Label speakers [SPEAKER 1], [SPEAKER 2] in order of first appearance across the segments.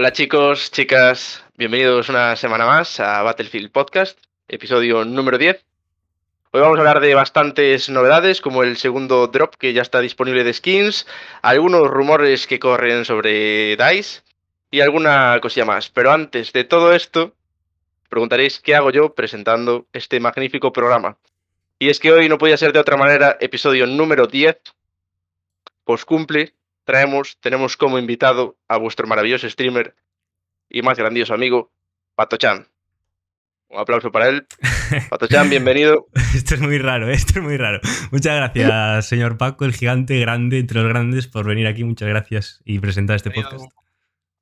[SPEAKER 1] Hola chicos, chicas, bienvenidos una semana más a Battlefield Podcast, episodio número 10. Hoy vamos a hablar de bastantes novedades, como el segundo drop que ya está disponible de skins, algunos rumores que corren sobre DICE y alguna cosilla más. Pero antes de todo esto, preguntaréis qué hago yo presentando este magnífico programa. Y es que hoy no podía ser de otra manera, episodio número 10, pues cumple, traemos, tenemos como invitado a vuestro maravilloso streamer y más grandioso amigo, Pato Chan. Un aplauso para él. Pato Chan, bienvenido.
[SPEAKER 2] Esto es muy raro, ¿eh? esto es muy raro. Muchas gracias, señor Paco, el gigante grande entre los grandes, por venir aquí. Muchas gracias y presentar este podcast.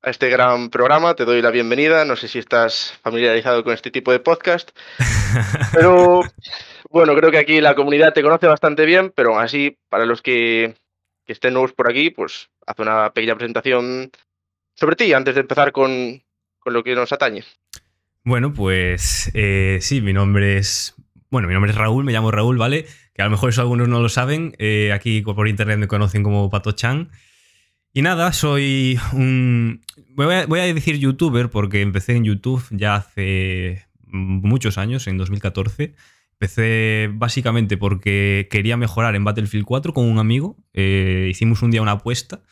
[SPEAKER 1] A este gran programa te doy la bienvenida. No sé si estás familiarizado con este tipo de podcast, pero bueno, creo que aquí la comunidad te conoce bastante bien, pero así, para los que, que estén nuevos por aquí, pues haz una pequeña presentación sobre ti antes de empezar con, con lo que nos atañe.
[SPEAKER 2] Bueno, pues eh, sí, mi nombre es. Bueno, mi nombre es Raúl, me llamo Raúl, ¿vale? Que a lo mejor eso algunos no lo saben. eh, aquí por internet me conocen como Pato Chan. Y nada, soy un. Voy a, voy a decir youtuber porque empecé en YouTube ya hace muchos años, en 2014. Empecé básicamente porque quería mejorar en Battlefield 4 con un amigo. Eh, hicimos un día una apuesta.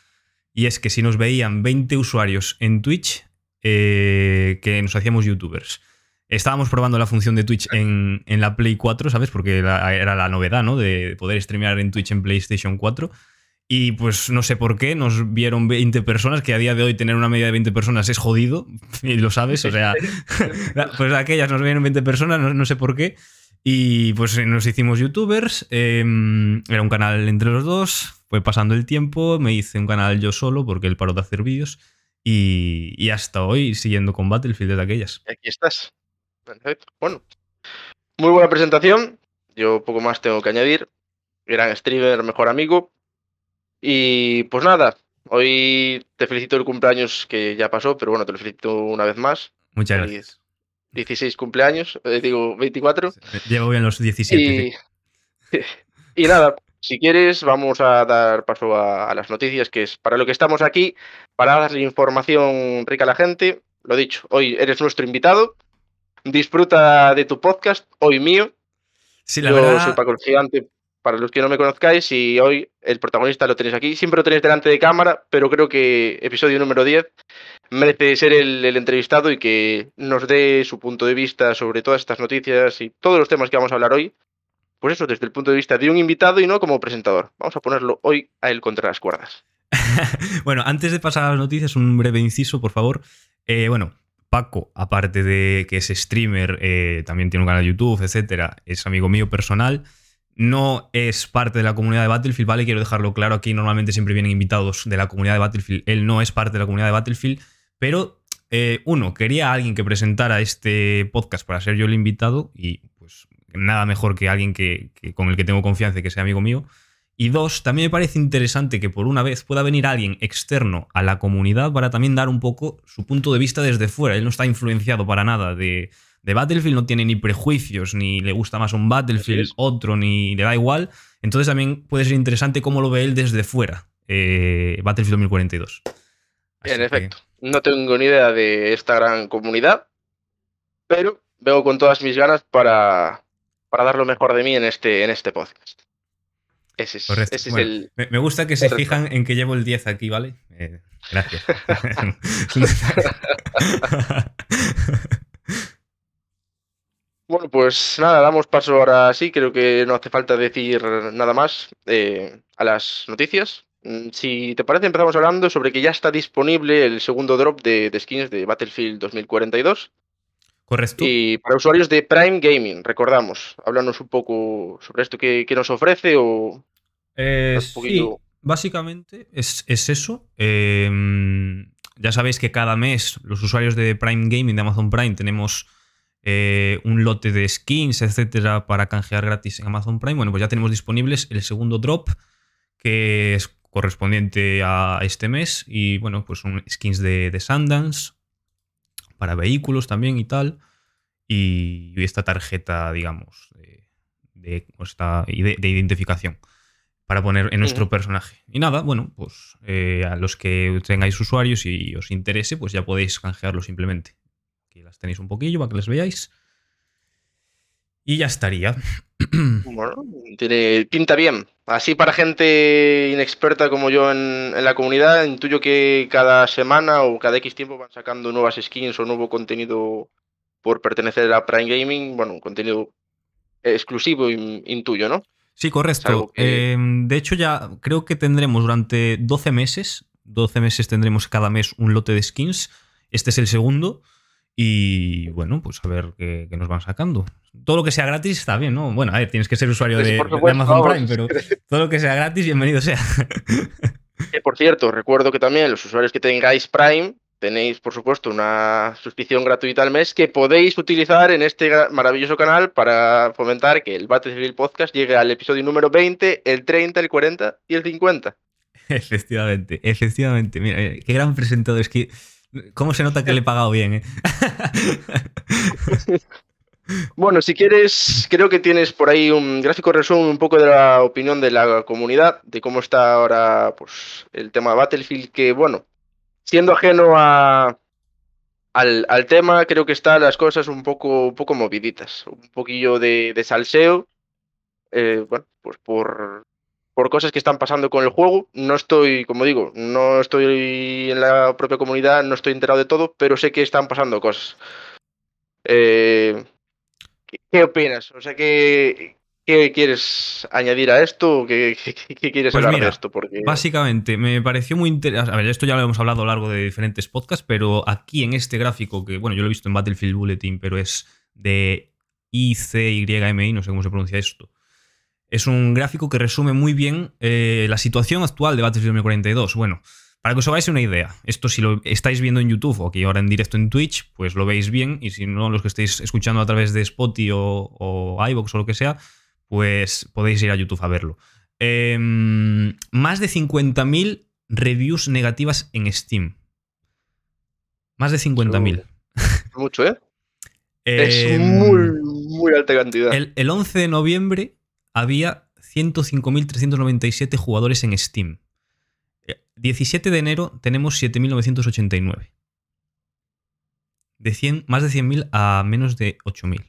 [SPEAKER 2] Y es que si nos veían 20 usuarios en Twitch, eh, que nos hacíamos youtubers. Estábamos probando la función de Twitch en, en la Play 4, ¿sabes? Porque la- era la novedad, ¿no? De poder streamear en Twitch en PlayStation 4. Y pues no sé por qué, nos vieron 20 personas, que a día de hoy tener una media de 20 personas es jodido, y lo sabes, o sea, pues aquellas nos vieron 20 personas, no, no sé por qué. Y pues nos hicimos youtubers, eh, era un canal entre los dos, fue pasando el tiempo, me hice un canal yo solo porque él paró de hacer vídeos y, y hasta hoy siguiendo con Battlefield desde aquellas.
[SPEAKER 1] Y Aquí estás. Perfecto. Bueno, muy buena presentación. Yo poco más tengo que añadir. Gran streamer, mejor amigo. Y pues nada, hoy te felicito el cumpleaños que ya pasó, pero bueno, te lo felicito una vez más.
[SPEAKER 2] Muchas gracias.
[SPEAKER 1] 16 cumpleaños, eh, digo 24.
[SPEAKER 2] Llevo bien los 17.
[SPEAKER 1] Y,
[SPEAKER 2] sí.
[SPEAKER 1] y nada, si quieres, vamos a dar paso a, a las noticias, que es para lo que estamos aquí, para darle información rica a la gente. Lo dicho, hoy eres nuestro invitado. Disfruta de tu podcast, hoy mío.
[SPEAKER 2] Sí, la
[SPEAKER 1] Yo
[SPEAKER 2] verdad.
[SPEAKER 1] soy Paco el Gigante, para los que no me conozcáis, y hoy el protagonista lo tenéis aquí. Siempre lo tenéis delante de cámara, pero creo que episodio número 10 merece ser el, entrevistado y que nos dé su punto de vista sobre todas estas noticias y todos los temas que vamos a hablar hoy. Pues eso, desde el punto de vista de un invitado y no como presentador. Vamos a ponerlo hoy a él contra las cuerdas.
[SPEAKER 2] bueno, antes de pasar a las noticias, un breve inciso, por favor. Eh, bueno, Paco, aparte de que es streamer, eh, también tiene un canal de YouTube, etcétera, es amigo mío personal. No es parte de la comunidad de Battlefield, ¿vale? Quiero dejarlo claro aquí. Normalmente siempre vienen invitados de la comunidad de Battlefield. Él no es parte de la comunidad de Battlefield, pero eh, uno, quería a alguien que presentara este podcast para ser yo el invitado y pues nada mejor que alguien que, con el que tengo confianza y que sea amigo mío. Y dos, también me parece interesante que por una vez pueda venir alguien externo a la comunidad para también dar un poco su punto de vista desde fuera. Él no está influenciado para nada de, de Battlefield, no tiene ni prejuicios, ni le gusta más un Battlefield, otro, ni le da igual. Entonces también puede ser interesante cómo lo ve él desde fuera. eh, Battlefield 2042. Así
[SPEAKER 1] en
[SPEAKER 2] que-
[SPEAKER 1] efecto, no tengo ni idea de esta gran comunidad, pero vengo con todas mis ganas para, para dar lo mejor de mí en este, en este podcast. Ese es, ese es
[SPEAKER 2] Bueno,
[SPEAKER 1] el,
[SPEAKER 2] Me, me gusta que se
[SPEAKER 1] Correcto.
[SPEAKER 2] fijan en que llevo el 10 aquí, ¿vale? Eh, gracias.
[SPEAKER 1] Bueno, pues nada, damos paso ahora sí, creo que no hace falta decir nada más eh, a las noticias. Mm, Si te parece, empezamos hablando sobre que ya está disponible el segundo drop de, de skins de Battlefield 2042
[SPEAKER 2] ¿Corres tú?
[SPEAKER 1] y para usuarios de Prime Gaming, recordamos. Háblanos un poco sobre esto que, que nos ofrece o
[SPEAKER 2] Eh,
[SPEAKER 1] un
[SPEAKER 2] sí, básicamente es, es eso. Eh, ya sabéis que cada mes los usuarios de Prime Gaming, de Amazon Prime, tenemos eh, un lote de skins, etcétera, para canjear gratis en Amazon Prime. Bueno, pues ya tenemos disponibles el segundo drop, que es correspondiente a este mes. Y bueno, pues son skins de, de Sundance, para vehículos también y tal. Y, y esta tarjeta, digamos, de, ide- de identificación. para poner en nuestro personaje. Y nada, bueno, pues eh, a los que tengáis usuarios y os interese, pues ya podéis canjearlo simplemente. Aquí las tenéis un poquillo para que las veáis. Y ya estaría.
[SPEAKER 1] Bueno, tiene pinta bien. Así para gente inexperta como yo en, en, la comunidad, intuyo que cada semana o cada X tiempo van sacando nuevas skins o nuevo contenido por pertenecer a Prime Gaming. Bueno, un contenido exclusivo, intuyo, ¿no?
[SPEAKER 2] Sí, correcto. Eh, de hecho, ya creo que tendremos durante 12 meses, 12 meses tendremos cada mes un lote de skins. Este es el segundo. Y bueno, pues a ver qué, nos van sacando. Todo lo que sea gratis está bien, ¿no? Bueno, a ver, tienes que ser usuario de, Amazon Prime, pero todo lo que sea gratis, bienvenido sea.
[SPEAKER 1] por cierto, recuerdo que también los usuarios que tengáis Prime tenéis, por supuesto, una suscripción gratuita al mes que podéis utilizar en este maravilloso canal para fomentar que el Battlefield Podcast llegue al episodio número 20, el 30, el 40 y el 50.
[SPEAKER 2] Efectivamente, efectivamente. Mira, eh, qué gran presentador. Es que, ¿cómo se nota que le he pagado bien? Eh?
[SPEAKER 1] bueno, si quieres, creo que tienes por ahí un gráfico resumen un poco de la opinión de la comunidad, de cómo está ahora pues, el tema de Battlefield, que bueno, siendo ajeno a, al, tema, creo que están las cosas un poco, un poco moviditas, un poquillo de, salseo, eh, bueno, pues por, por cosas que están pasando con el juego. No estoy, como digo, no estoy en la propia comunidad, no estoy enterado de todo, pero sé que están pasando cosas. Eh, ¿qué, opinas? O sea, ¿Qué quieres añadir a esto? ¿O qué, quieres pues hablar de esto? Porque...
[SPEAKER 2] Básicamente, me pareció muy interesante. A ver, esto ya lo hemos hablado a lo largo de diferentes podcasts, pero aquí en este gráfico, que bueno, yo lo he visto en Battlefield Bulletin, pero es de ICYMI, no sé cómo se pronuncia esto. Es un gráfico que resume muy bien eh, la situación actual de Battlefield 2042. Bueno, para que os hagáis una idea, esto si lo estáis viendo en YouTube o aquí ahora en directo en Twitch, pues lo veis bien, y si no, los que estáis escuchando a través de Spotify o, o iVoox o lo que sea, pues podéis ir a YouTube a verlo. Em, más de 50.000 reviews negativas en Steam. Más de 50.000.
[SPEAKER 1] Mucho, ¿eh? es em, muy, muy alta cantidad.
[SPEAKER 2] El, el 11 de noviembre había 105.397 jugadores en Steam. 17 de enero tenemos 7.989. De 100, más de 100.000 a menos de 8.000.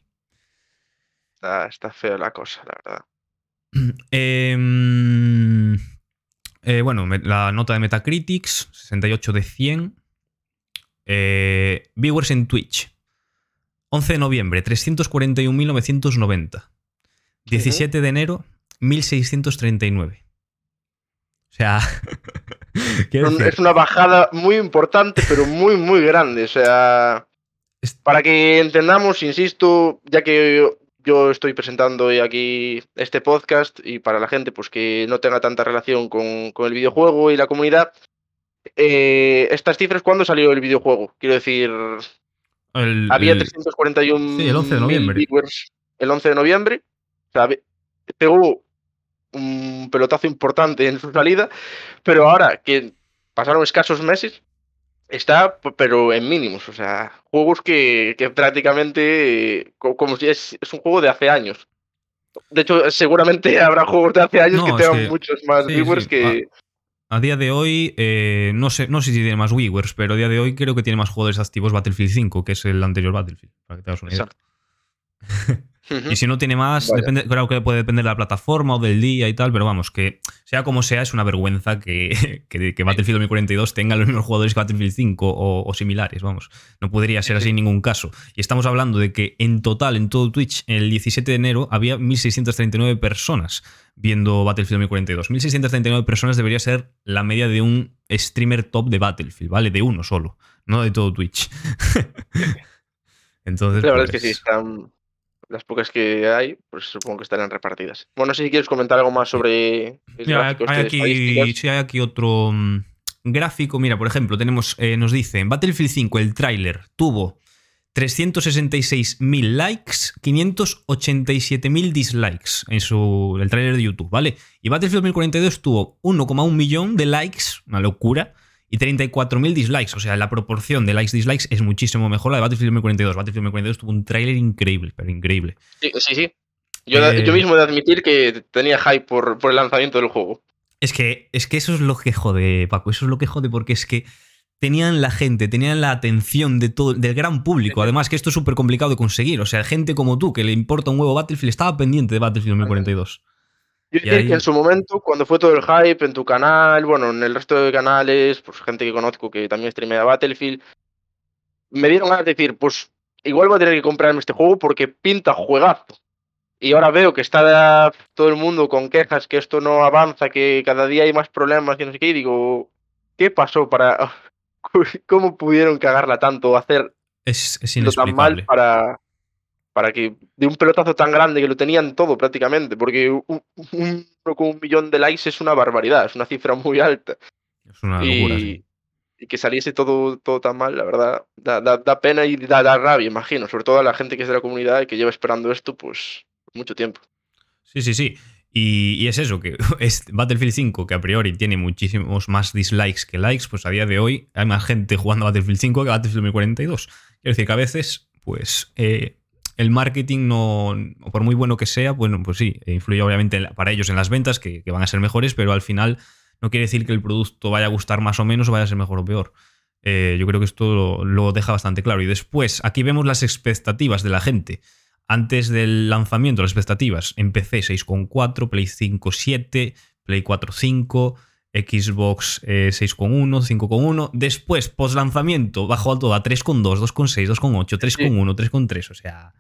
[SPEAKER 1] Está, feo la cosa, la verdad.
[SPEAKER 2] Em, eh, bueno, la nota de Metacritics, 68 de 100. Eh, viewers en Twitch. 11 de noviembre, 341.990. 17 de enero, 1.639. O sea...
[SPEAKER 1] es una bajada muy importante, pero muy, muy grande. O sea, para que entendamos, insisto, ya que yo estoy presentando hoy aquí este podcast y para la gente pues que no tenga tanta relación con, el videojuego y la comunidad, eh, estas cifras, ¿cuándo salió el videojuego? Quiero decir, había 341
[SPEAKER 2] el 11 de noviembre.
[SPEAKER 1] Viewers el 11 de noviembre. Sea, pegó un pelotazo importante en su salida, pero ahora que pasaron escasos meses, Está, pero en mínimos, o sea, juegos que, prácticamente, como si es, un juego de hace años. De hecho, seguramente habrá juegos de hace años que tengan muchos más viewers que...
[SPEAKER 2] A, día de hoy, eh, no, sé, no sé si tiene más viewers, pero a día de hoy creo que tiene más jugadores activos Battlefield 5, que es el anterior Battlefield, para que te hagas una idea. Y si no tiene más, depende, creo que puede depender de la plataforma o del día y tal, pero vamos, que sea como sea, es una vergüenza que, que, Battlefield 2042 tenga los mismos jugadores que Battlefield 5 o, similares, vamos. No podría ser así en ningún caso. Y estamos hablando de que en total, en todo Twitch, el 17 de enero había 1.639 personas viendo Battlefield 2042. 1.639 personas debería ser la media de un streamer top de Battlefield, ¿vale? De uno solo, no de todo Twitch. Entonces,
[SPEAKER 1] la verdad es que sí, pues están las pocas que hay, pues supongo que estarán repartidas. Bueno, no sé si quieres comentar algo más sobre
[SPEAKER 2] hay, este aquí, sí, hay aquí otro mm, gráfico. Mira, por ejemplo, tenemos, eh, nos dice, en Battlefield 5 el tráiler tuvo 366.000 likes, 587.000 dislikes en su, el tráiler de YouTube, ¿vale? Y Battlefield 2042 tuvo 1,1 millón de likes, una locura, y 34.000 dislikes. O sea, la proporción de likes-dislikes es muchísimo mejor la de Battlefield 2042. Battlefield 2042 tuvo un tráiler increíble, pero increíble.
[SPEAKER 1] Sí, sí, sí. Yo,
[SPEAKER 2] Eh,
[SPEAKER 1] yo mismo he de admitir que tenía hype por, por el lanzamiento del juego.
[SPEAKER 2] Es que, es que eso es lo que jode, Paco. Eso es lo que jode porque es que tenían la gente, tenían la atención de todo, del gran público. Además, que esto es súper complicado de conseguir. O sea, gente como tú, que le importa un huevo Battlefield, estaba pendiente de Battlefield 2042.
[SPEAKER 1] Yo
[SPEAKER 2] ahí-
[SPEAKER 1] que en su momento, cuando fue todo el hype en tu canal, bueno, en el resto de canales, pues gente que conozco que también streamea Battlefield, me dieron ganas de decir, pues igual voy a tener que comprarme este juego porque pinta juegazo. Y ahora veo que está todo el mundo con quejas que esto no avanza, que cada día hay más problemas y no sé qué, y digo, ¿qué pasó para... ¿Cómo pudieron cagarla tanto o hacer
[SPEAKER 2] Es, es
[SPEAKER 1] lo tan mal para, para que de un pelotazo tan grande que lo tenían todo prácticamente, porque un, un- con un millón de likes es una barbaridad, es una cifra muy alta.
[SPEAKER 2] Es una locura.
[SPEAKER 1] y,
[SPEAKER 2] sí.
[SPEAKER 1] y que saliese todo, todo tan mal, la verdad, da, da- da pena y da, da rabia, imagino, sobre todo a la gente que es de la comunidad y que lleva esperando esto pues mucho tiempo.
[SPEAKER 2] Sí, sí, sí. Y, y es eso, que es Battlefield 5, que a priori tiene muchísimos más dislikes que likes, pues a día de hoy hay más gente jugando a Battlefield 5 que a Battlefield 2042. Quiero decir que a veces, pues, eh, el marketing no, por muy bueno que sea, bueno, pues sí, influye obviamente para ellos en las ventas, que, que van a ser mejores, pero al final no quiere decir que el producto vaya a gustar más o menos o vaya a ser mejor o peor. Eh, yo creo que esto lo, lo deja bastante claro. Y después, aquí vemos las expectativas de la gente. Antes del lanzamiento, las expectativas en PC 6,4, Play 5 7, Play 4 5, Xbox eh, 6,1, 5,1. Después, post lanzamiento, bajó a 3,2, 2,6, 2,8, 3,1, 3,3. O sea,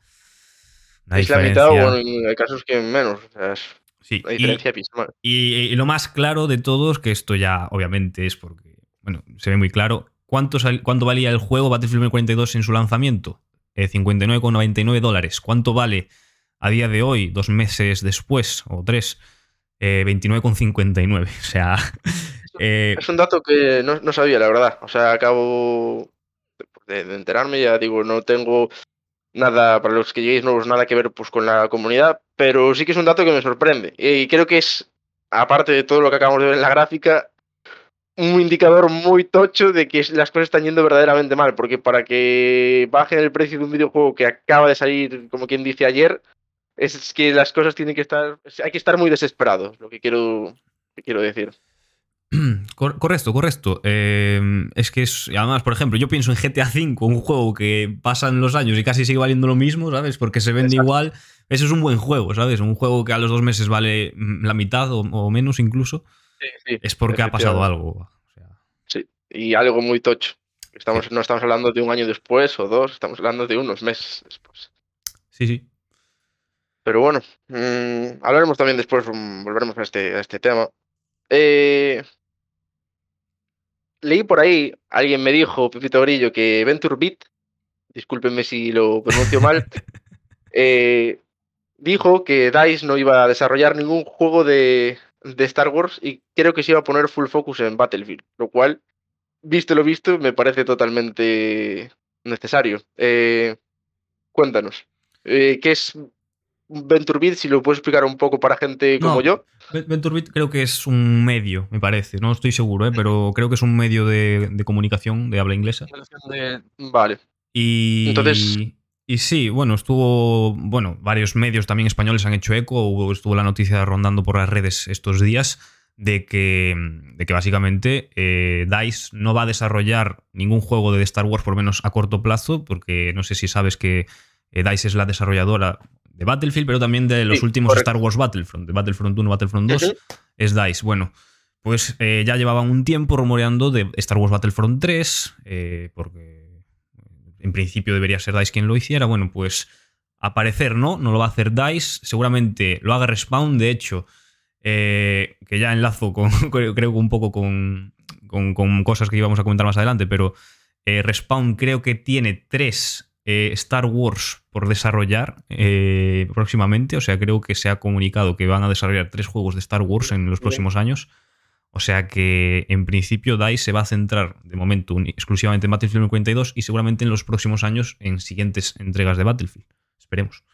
[SPEAKER 2] una
[SPEAKER 1] es la mitad, o bueno, hay casos que menos, o sea, es
[SPEAKER 2] Sí,
[SPEAKER 1] una diferencia
[SPEAKER 2] y, y lo más claro de todos, que esto ya obviamente es porque, bueno, se ve muy claro, ¿cuánto, sal- cuánto valía el juego Battlefield 2042 en su lanzamiento? Eh, 59,99 dólares. ¿Cuánto vale a día de hoy, dos meses después o tres? Eh, 29,59. O sea, eh,
[SPEAKER 1] Es un dato que no, no sabía, la verdad. O sea, acabo de, de enterarme, ya digo, no tengo nada, para los que lleguéis nuevos, nada que ver pues, con la comunidad, pero sí que es un dato que me sorprende. Y creo que es, aparte de todo lo que acabamos de ver en la gráfica, un indicador muy tocho de que las cosas están yendo verdaderamente mal, porque para que bajen el precio de un videojuego que acaba de salir, como quien dice ayer, es que las cosas tienen que estar, hay que estar muy desesperados, lo que quiero, que quiero decir.
[SPEAKER 2] Cor- correcto, correcto. Eh, es que es. Además, por ejemplo, yo pienso en GTA V, un juego que pasan los años y casi sigue valiendo lo mismo, ¿sabes? Porque se vende
[SPEAKER 1] Exacto.
[SPEAKER 2] igual. Eso es un buen juego, ¿sabes? Un juego que a los dos meses vale mm, la mitad o, o menos incluso. Es porque ha pasado algo. O sea,
[SPEAKER 1] Sí, y algo muy tocho. Estamos, no estamos hablando de un año después o dos, estamos hablando de unos meses después.
[SPEAKER 2] sí, sí.
[SPEAKER 1] Pero bueno, mm, hablaremos también después, mm, volveremos a este, a este tema. Eh, leí por ahí, alguien me dijo, Pepito Grillo, que Venture Beat, discúlpenme si lo pronuncio mal, eh, dijo que DICE no iba a desarrollar ningún juego de, de Star Wars y creo que se iba a poner full focus en Battlefield, lo cual, visto lo visto, me parece totalmente necesario. Eh, cuéntanos, eh, ¿qué es Venture Beat? Si lo puedes explicar un poco para gente como
[SPEAKER 2] No,
[SPEAKER 1] yo.
[SPEAKER 2] Ven- VentureBeat creo que es un medio, me parece. No estoy seguro, ¿eh? pero creo que es un medio de, de comunicación de habla inglesa.
[SPEAKER 1] Vale,
[SPEAKER 2] Y,
[SPEAKER 1] Entonces-
[SPEAKER 2] y sí, bueno, estuvo. Bueno, varios medios también españoles han hecho eco. Estuvo la noticia rondando por las redes estos días de que, de que básicamente eh, DICE no va a desarrollar ningún juego de Star Wars, por lo menos a corto plazo, porque no sé si sabes que eh, DICE es la desarrolladora de Battlefield, pero también de los
[SPEAKER 1] Sí,
[SPEAKER 2] últimos
[SPEAKER 1] correcto.
[SPEAKER 2] Star Wars Battlefront, de Battlefront 1, Battlefront 2
[SPEAKER 1] Ujú.
[SPEAKER 2] es DICE. Bueno, pues eh, ya llevaban un tiempo rumoreando de Star Wars Battlefront 3, eh, porque en principio debería ser DICE quien lo hiciera. Bueno, pues a parecer no, no lo va a hacer DICE. Seguramente lo haga Respawn, de hecho, eh, que ya enlazo con, creo que un poco con, con- con cosas que íbamos a comentar más adelante, pero Respawn creo que tiene tres eh, Star Wars por desarrollar eh, próximamente. O sea, creo que se ha comunicado que van a desarrollar tres juegos de Star Wars en los próximos años. O sea que en principio DICE se va a centrar de momento exclusivamente en Battlefield 42 y seguramente en los próximos años en siguientes entregas de Battlefield. Esperemos.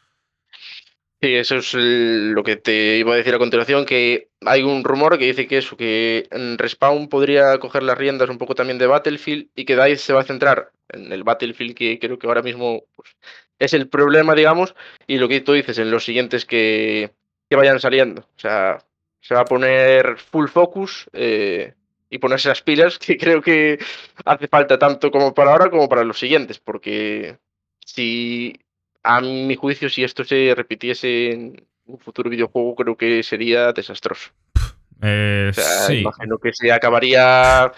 [SPEAKER 1] Sí, eso es lo que te iba a decir a continuación, que hay un rumor que dice que eso, que en Respawn podría coger las riendas un poco también de Battlefield y que DICE se va a centrar en el Battlefield que creo que ahora mismo pues, es el problema, digamos, y lo que tú dices en los siguientes que, que vayan saliendo. O sea, se va a poner full focus eh, y ponerse las pilas, que creo que hace falta tanto como para ahora como para los siguientes, porque si a mi juicio, si esto se repitiese en un futuro videojuego, creo que sería desastroso.
[SPEAKER 2] Eh,
[SPEAKER 1] O sea,
[SPEAKER 2] sí.
[SPEAKER 1] imagino que se acabaría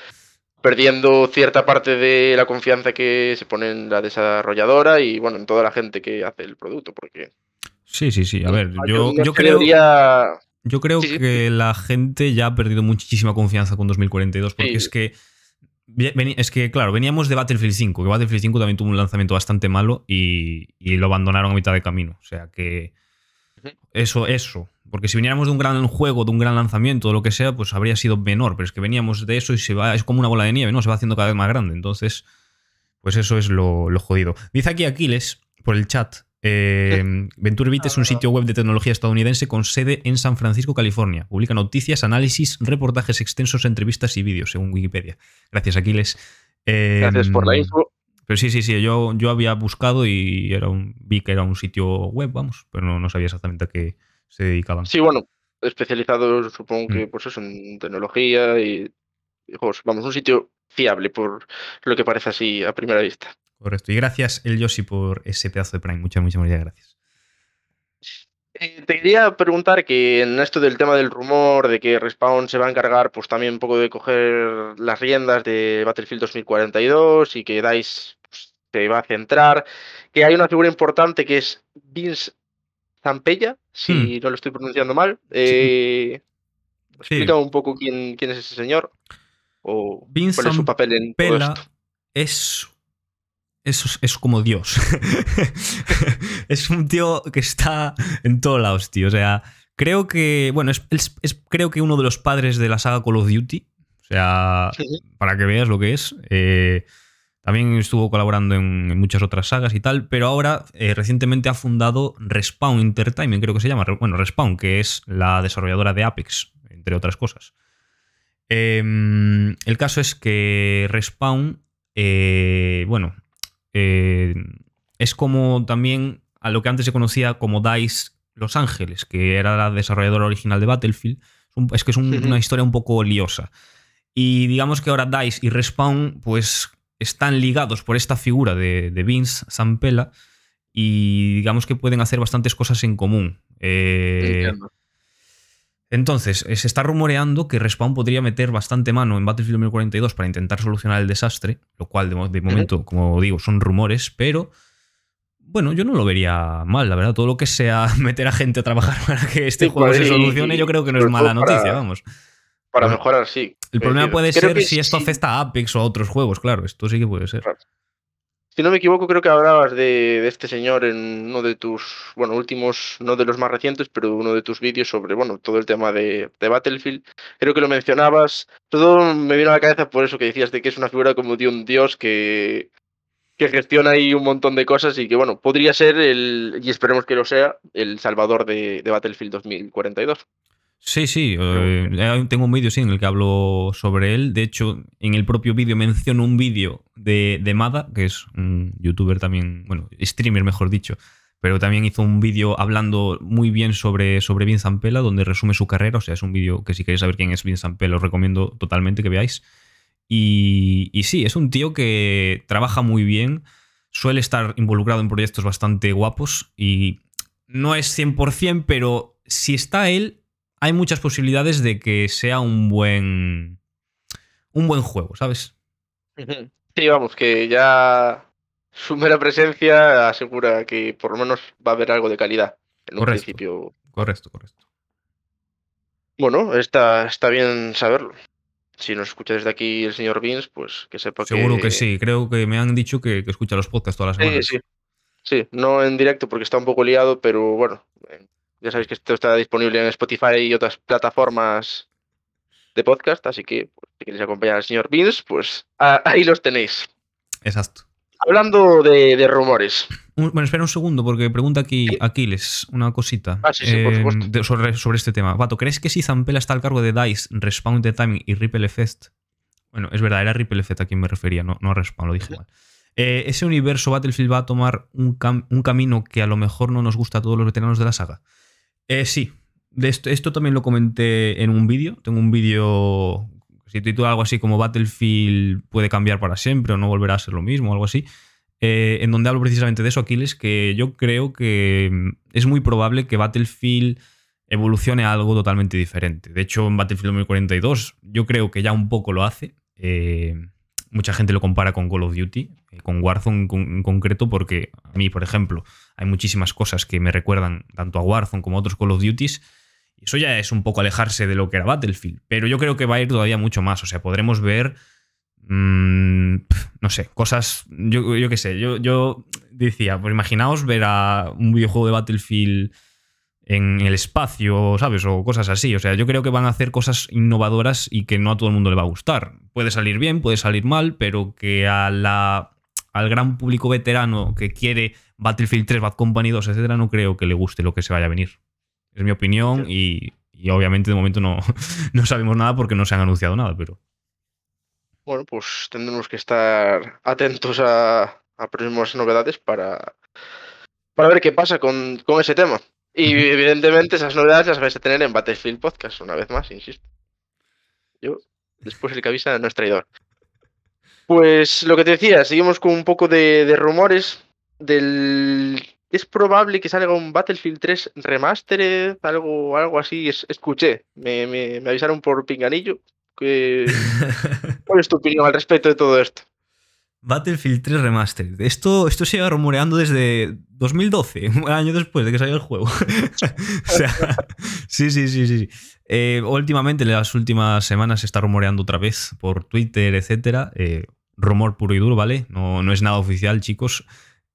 [SPEAKER 1] perdiendo cierta parte de la confianza que se pone en la desarrolladora y bueno, en toda la gente que hace el producto, porque
[SPEAKER 2] Sí, sí, sí. A ver, yo, yo creo, yo creo
[SPEAKER 1] Sí, sí.
[SPEAKER 2] que la gente ya ha perdido muchísima confianza con 2042 porque
[SPEAKER 1] Sí.
[SPEAKER 2] es que es que claro, veníamos de Battlefield 5, que Battlefield 5 también tuvo un lanzamiento bastante malo y, y lo abandonaron a mitad de camino. O sea que eso, eso. Porque si viniéramos de un gran juego, de un gran lanzamiento, o lo que sea, pues habría sido menor. Pero es que veníamos de eso y se va, es como una bola de nieve, ¿no? Se va haciendo cada vez más grande. Entonces, pues eso es lo, lo jodido. Dice aquí Aquiles, por el chat, eh, VentureBeat es un sitio web de tecnología estadounidense con sede en San Francisco, California. Publica noticias, análisis, reportajes extensos, entrevistas y vídeos, según Wikipedia. Gracias, Aquiles. Eh,
[SPEAKER 1] Gracias por la info.
[SPEAKER 2] Pero sí, sí, sí, yo, yo había buscado y era un, vi que era un sitio web, vamos, pero no, no sabía exactamente a qué se dedicaban.
[SPEAKER 1] Sí, bueno, especializado supongo que
[SPEAKER 2] Mm.
[SPEAKER 1] pues eso, en tecnología y, y juegos. Vamos, un sitio fiable por lo que parece así a primera vista.
[SPEAKER 2] Correcto. Y gracias, el Yoshi, por ese pedazo de Prime. Muchas, muchas, muchas gracias.
[SPEAKER 1] Eh, te quería preguntar que en esto del tema del rumor de que Respawn se va a encargar pues también un poco de coger las riendas de Battlefield 2042 y que DICE pues, se va a centrar, que hay una figura importante que es Vince Zampella, si no lo estoy pronunciando mal. Eh,
[SPEAKER 2] Hmm. Sí.
[SPEAKER 1] Explícame un poco quién, quién es ese señor o
[SPEAKER 2] Vince
[SPEAKER 1] cuál es su papel en todo
[SPEAKER 2] Pela
[SPEAKER 1] esto.
[SPEAKER 2] es, es. es como Dios. es un tío que está en todos lados, tío. O sea, creo que. Bueno, es, es- es- creo que uno de los padres de la saga Call of Duty. O sea, para que veas lo que es. Eh, también estuvo colaborando en, en muchas otras sagas y tal, pero ahora eh, recientemente ha fundado Respawn Entertainment, creo que se llama. Bueno, Respawn, que es la desarrolladora de Apex, entre otras cosas. Em, el caso es que Respawn, eh, bueno, eh, es como también a lo que antes se conocía como DICE Los Ángeles, que era la desarrolladora original de Battlefield. Es que es un- una historia un poco liosa. Y digamos que ahora DICE y Respawn, pues están ligados por esta figura de, de Vince Zampella y digamos que pueden hacer bastantes cosas en común. Eh, entonces, eh, se está rumoreando que Respawn podría meter bastante mano en Battlefield 2042 para intentar solucionar el desastre, lo cual de, mo- de momento, como digo, son rumores, pero bueno, yo no lo vería mal, la verdad. Todo lo que sea meter a gente a trabajar para que este
[SPEAKER 1] Sí,
[SPEAKER 2] juego
[SPEAKER 1] pues,
[SPEAKER 2] se
[SPEAKER 1] y-
[SPEAKER 2] solucione, yo creo que no es
[SPEAKER 1] sobre
[SPEAKER 2] mala
[SPEAKER 1] para-
[SPEAKER 2] noticia, vamos.
[SPEAKER 1] Para
[SPEAKER 2] Bueno,
[SPEAKER 1] mejorar, sí.
[SPEAKER 2] El problema
[SPEAKER 1] Creo
[SPEAKER 2] puede ser si esto
[SPEAKER 1] sí.
[SPEAKER 2] afecta a Apex o a otros juegos, claro, esto sí que puede ser.
[SPEAKER 1] Si no me equivoco, creo que hablabas de, de este señor en uno de tus, bueno, últimos, no de los más recientes, pero uno de tus vídeos sobre, bueno, todo el tema de, de Battlefield. Creo que lo mencionabas. Todo me vino a la cabeza por eso que decías de que es una figura como de un dios que, que gestiona ahí un montón de cosas y que, bueno, podría ser el, y esperemos que lo sea, el salvador de, de Battlefield 2042.
[SPEAKER 2] Sí, sí, eh, eh, tengo un vídeo sí, en el que hablo sobre él. De hecho, en el propio vídeo menciono un vídeo de, de Mada, que es un youtuber también, bueno, streamer mejor dicho, pero también hizo un vídeo hablando muy bien sobre, sobre Vince Zampella, donde resume su carrera. O sea, es un vídeo que si queréis saber quién es Vince Zampella, os recomiendo totalmente que veáis. Y, y sí, es un tío que trabaja muy bien, suele estar involucrado en proyectos bastante guapos y no es 100%, pero si está él, hay muchas posibilidades de que sea un buen un buen juego, ¿sabes?
[SPEAKER 1] Sí, vamos, que ya su mera presencia asegura que por lo menos va a haber algo de calidad en un principio.
[SPEAKER 2] Correcto, correcto.
[SPEAKER 1] Bueno, está, está bien saberlo. Si nos escucha desde aquí el señor Vince, pues que sepa
[SPEAKER 2] Seguro
[SPEAKER 1] que...
[SPEAKER 2] que sí. Creo que me han dicho que, que escucha los podcasts todas las
[SPEAKER 1] Sí,
[SPEAKER 2] semanas.
[SPEAKER 1] sí. Sí, no en directo porque está un poco liado, pero bueno, ya sabéis que esto está disponible en Spotify y otras plataformas de podcast, así que pues, si queréis acompañar al señor Vince, pues ah, ahí los tenéis.
[SPEAKER 2] Exacto.
[SPEAKER 1] Hablando de, de rumores,
[SPEAKER 2] Un- bueno, espera un segundo, porque pregunta aquí
[SPEAKER 1] Sí.
[SPEAKER 2] Aquiles una cosita
[SPEAKER 1] Ah, sí, sí, por supuesto.
[SPEAKER 2] de- sobre, sobre este tema. Vato, ¿crees que si Zampella está al cargo de DICE, Respawn Entertainment y Ripple Effect? Bueno, es verdad, era Ripple Effect a quien me refería, no, no a Respawn, lo dije mal. Eh, ese universo Battlefield va a tomar un, camino que a lo mejor no nos gusta a todos los veteranos de la saga. Eh, sí, esto, también lo comenté en un vídeo. Tengo un vídeo que se titula algo así como Battlefield puede cambiar para siempre o no volverá a ser lo mismo, algo así. Eh, en donde hablo precisamente de eso, Aquiles, que yo creo que mm, es muy probable que Battlefield evolucione a algo totalmente diferente. De hecho, en Battlefield 2042 yo creo que ya un poco lo hace. Eh, mucha gente lo compara con Call of Duty, eh, con Warzone en concreto, porque a mí, por ejemplo, hay muchísimas cosas que me recuerdan tanto a Warzone como a otros Call of Duties. Y eso ya es un poco alejarse de lo que era Battlefield. Pero yo creo que va a ir todavía mucho más. O sea, podremos ver Mm, no sé, cosas. Yo, yo qué sé, yo, yo decía, pues imaginaos ver a un videojuego de Battlefield en el espacio, ¿sabes? O cosas así. O sea, yo creo que van a hacer cosas innovadoras y que no a todo el mundo le va a gustar. Puede salir bien, puede salir mal, pero que a la, al gran público veterano que quiere Battlefield 3, Bad Company 2, etcétera, no creo que le guste lo que se vaya a venir. Es mi opinión y, y obviamente de momento no, no sabemos nada porque no se han anunciado nada, pero.
[SPEAKER 1] Bueno, pues tendremos que estar atentos a, próximas novedades para, para ver qué pasa con, ese tema. Y evidentemente esas novedades las vais a tener en Battlefield Podcast, una vez más, insisto. Yo, después el que avisa no es traidor. Pues lo que te decía, seguimos con un poco de, rumores del... Es probable que salga un Battlefield 3 Remastered, algo, algo así, escuché. Me, me, me avisaron por pinganillo, ¿Cuál es tu opinión al respecto de todo esto?
[SPEAKER 2] Battlefield 3 Remastered. Esto, esto se lleva rumoreando desde 2012, un año después de que salió el juego. o sea, sí, sí, sí, sí. Eh, últimamente, en las últimas semanas, se está rumoreando otra vez por Twitter, etcétera. Eh, rumor puro y duro, ¿vale? No, no es nada oficial, chicos.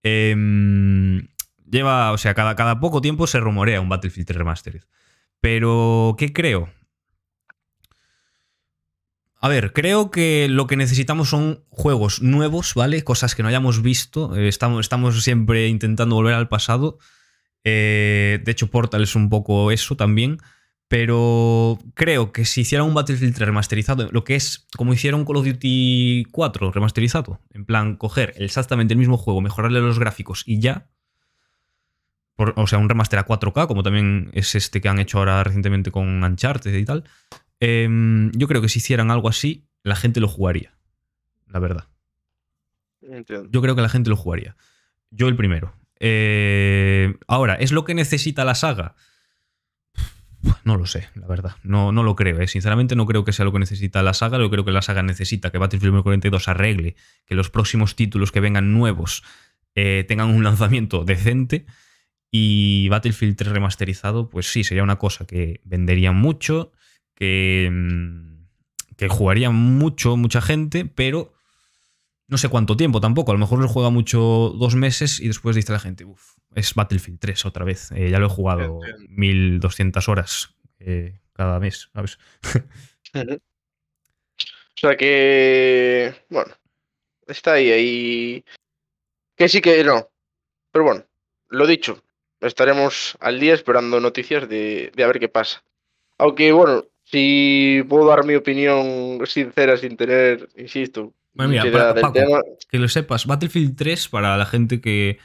[SPEAKER 2] Em, lleva, o sea, cada, cada poco tiempo se rumorea un Battlefield 3 Remastered. Pero, ¿qué creo? A ver, creo que lo que necesitamos son juegos nuevos, ¿vale? Cosas que no hayamos visto. Eh, estamos, siempre intentando volver al pasado. Eh, de hecho, Portal es un poco eso también. Pero creo que si hicieran un Battlefield 3 remasterizado, lo que es como hicieron Call of Duty 4 remasterizado, en plan, coger exactamente el mismo juego, mejorarle los gráficos y ya. o sea, un remaster a 4K, como también es este que han hecho ahora recientemente con Uncharted y tal. Em, yo creo que si hicieran algo así, la gente lo jugaría. La verdad. Yo creo que la gente lo jugaría. Yo el primero. Eh, ahora, ¿es lo que necesita la saga? No lo sé, la verdad. No, no lo creo. ¿eh? Sinceramente, no creo que sea lo que necesita la saga. Yo creo que la saga necesita que Battlefield 2042 arregle, que los próximos títulos que vengan nuevos eh, tengan un lanzamiento decente. Y Battlefield 3 remasterizado, pues sí, sería una cosa que vendería mucho que, mm, que jugaría mucho, mucha gente, pero no sé cuánto tiempo tampoco. A lo mejor lo juega mucho dos meses y después dice la gente, uff, es Battlefield 3 otra vez. Eh, ya lo he jugado 1200 horas eh, cada mes, ¿sabes?
[SPEAKER 1] o sea que, bueno, está ahí, ahí. Que sí que no. Pero bueno, lo dicho, estaremos al día esperando noticias de, de a ver qué pasa. Aunque bueno, si puedo dar mi opinión sincera sin tener, insisto,
[SPEAKER 2] Que lo sepas, Battlefield 3, para la gente que,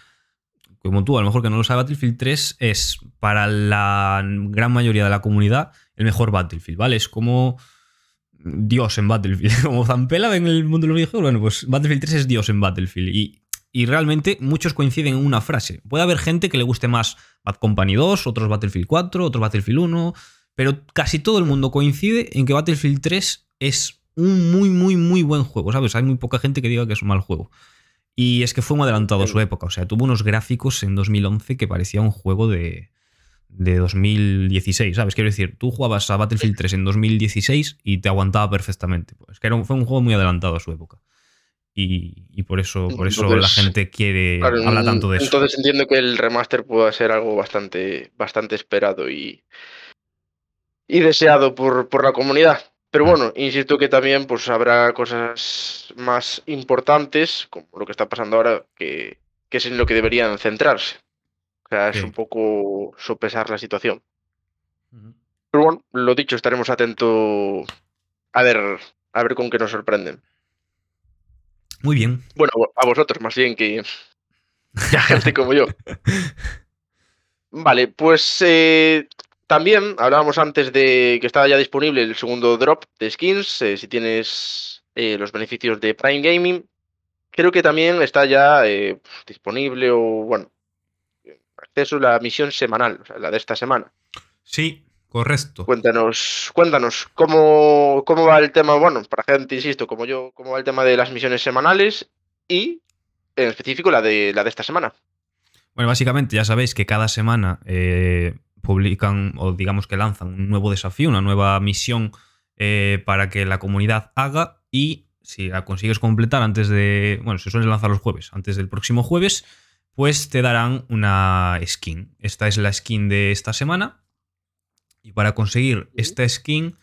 [SPEAKER 2] como tú, a lo mejor que no lo sabe, Battlefield 3 es para la gran mayoría de la comunidad el mejor Battlefield, ¿vale? Es como Dios en Battlefield. Como Zampela en el mundo de los videojuegos, bueno, pues Battlefield 3 es Dios en Battlefield. Y, y realmente muchos coinciden en una frase. Puede haber gente que le guste más Bad Company 2, otros Battlefield 4, otros Battlefield 1 pero casi todo el mundo coincide en que Battlefield 3 es un muy, muy, muy buen juego, ¿sabes? Hay muy poca gente que diga que es un mal juego. Y es que fue un adelantado a su época, o sea, tuvo unos gráficos en 2011 que parecía un juego de, de 2016, ¿sabes? Quiero decir, tú jugabas a Battlefield 3 en 2016 y te aguantaba perfectamente. Pues que era fue un juego muy adelantado a su época. Y, por eso, por eso la gente quiere habla tanto de eso.
[SPEAKER 1] Entonces entiendo que el remaster pueda ser algo bastante, bastante esperado y, y deseado por, por la comunidad. Pero bueno, insisto que también pues habrá cosas más importantes, como lo que está pasando ahora, que, que es en lo que deberían centrarse. O sea, es un poco sopesar la situación. Pero bueno, lo dicho, estaremos atentos a ver, a ver con qué nos sorprenden.
[SPEAKER 2] Muy bien.
[SPEAKER 1] Bueno, a vosotros más bien que a gente como yo. Vale, pues eh, también hablábamos antes de que estaba ya disponible el segundo drop de skins, eh, si tienes eh, los beneficios de Prime Gaming. Creo que también está ya disponible o, bueno, acceso a la misión semanal, o sea, la de esta semana.
[SPEAKER 2] Sí, correcto.
[SPEAKER 1] Cuéntanos, cuéntanos, ¿cómo, cómo va el tema, bueno, para gente, insisto, como yo, cómo va el tema de las misiones semanales y, en específico, la de, la de esta semana.
[SPEAKER 2] Bueno, básicamente ya sabéis que cada semana eh, publican o digamos que lanzan un nuevo desafío, una nueva misión eh, para que la comunidad haga y si la consigues completar antes de, bueno, se suele lanzar los jueves, antes del próximo jueves, pues te darán una skin. Esta es la skin de esta semana y para conseguir esta skin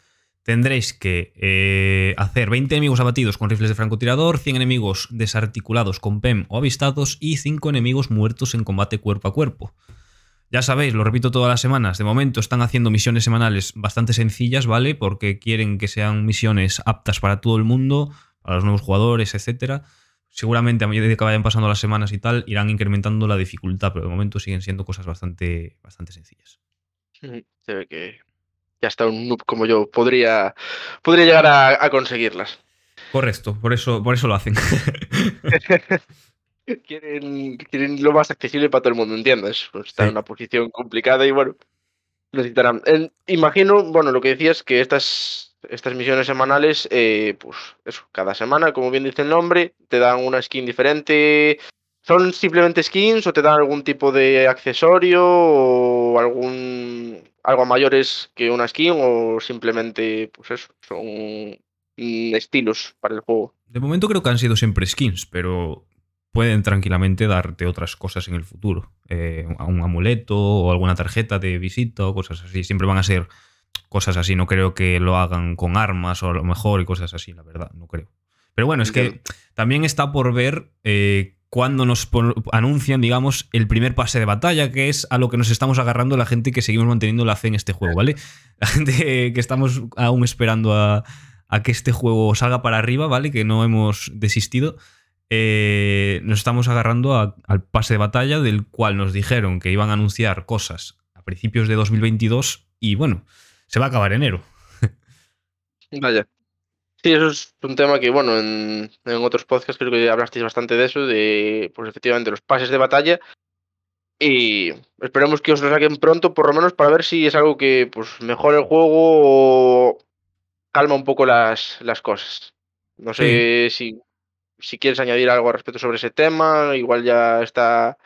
[SPEAKER 2] tendréis que eh, hacer 20 enemigos abatidos con rifles de francotirador, 100 enemigos desarticulados con PEM o avistados y 5 enemigos muertos en combate cuerpo a cuerpo. Ya sabéis, lo repito todas las semanas, de momento están haciendo misiones semanales bastante sencillas, ¿vale? Porque quieren que sean misiones aptas para todo el mundo, para los nuevos jugadores, etc. Seguramente a medida que vayan pasando las semanas y tal, irán incrementando la dificultad, pero de momento siguen siendo cosas bastante, bastante sencillas.
[SPEAKER 1] Se ve que ya está un noob como yo podría, podría llegar a, conseguirlas.
[SPEAKER 2] Correcto, por eso, por eso lo hacen.
[SPEAKER 1] quieren, quieren, lo más accesible para todo el mundo, ¿entiendes? Pues está en una posición complicada y bueno, necesitarán. imagino, bueno, lo que decías, que estas, estas misiones semanales, eh, pues eso, cada semana, como bien dice el nombre, te dan una skin diferente. ¿Son simplemente skins o te dan algún tipo de accesorio o algún algo mayores que una skin o simplemente, pues eso, son estilos para el juego.
[SPEAKER 2] De momento creo que han sido siempre skins, pero pueden tranquilamente darte otras cosas en el futuro. Eh, un amuleto o alguna tarjeta de visita o cosas así. Siempre van a ser cosas así. No creo que lo hagan con armas o a lo mejor y cosas así, la verdad. No creo. Pero bueno, es que también está por ver eh, cuando nos anuncian, digamos, el primer pase de batalla, que es a lo que nos estamos agarrando la gente que seguimos manteniendo la fe en este juego, ¿vale? La gente que estamos aún esperando a, que este juego salga para arriba, ¿vale? Que no hemos desistido. Eh, nos estamos agarrando al pase de batalla, del cual nos dijeron que iban a anunciar cosas a principios de 2022 y bueno, se va a acabar enero.
[SPEAKER 1] Vaya. Sí, eso es un tema que, bueno, en, otros podcasts creo que hablasteis bastante de eso, de, pues efectivamente, los pases de batalla. Y esperemos que os lo saquen pronto, por lo menos para ver si es algo que, pues, mejora el juego o calma un poco las, las cosas. No sé si, si quieres añadir algo al respecto sobre ese tema, igual ya está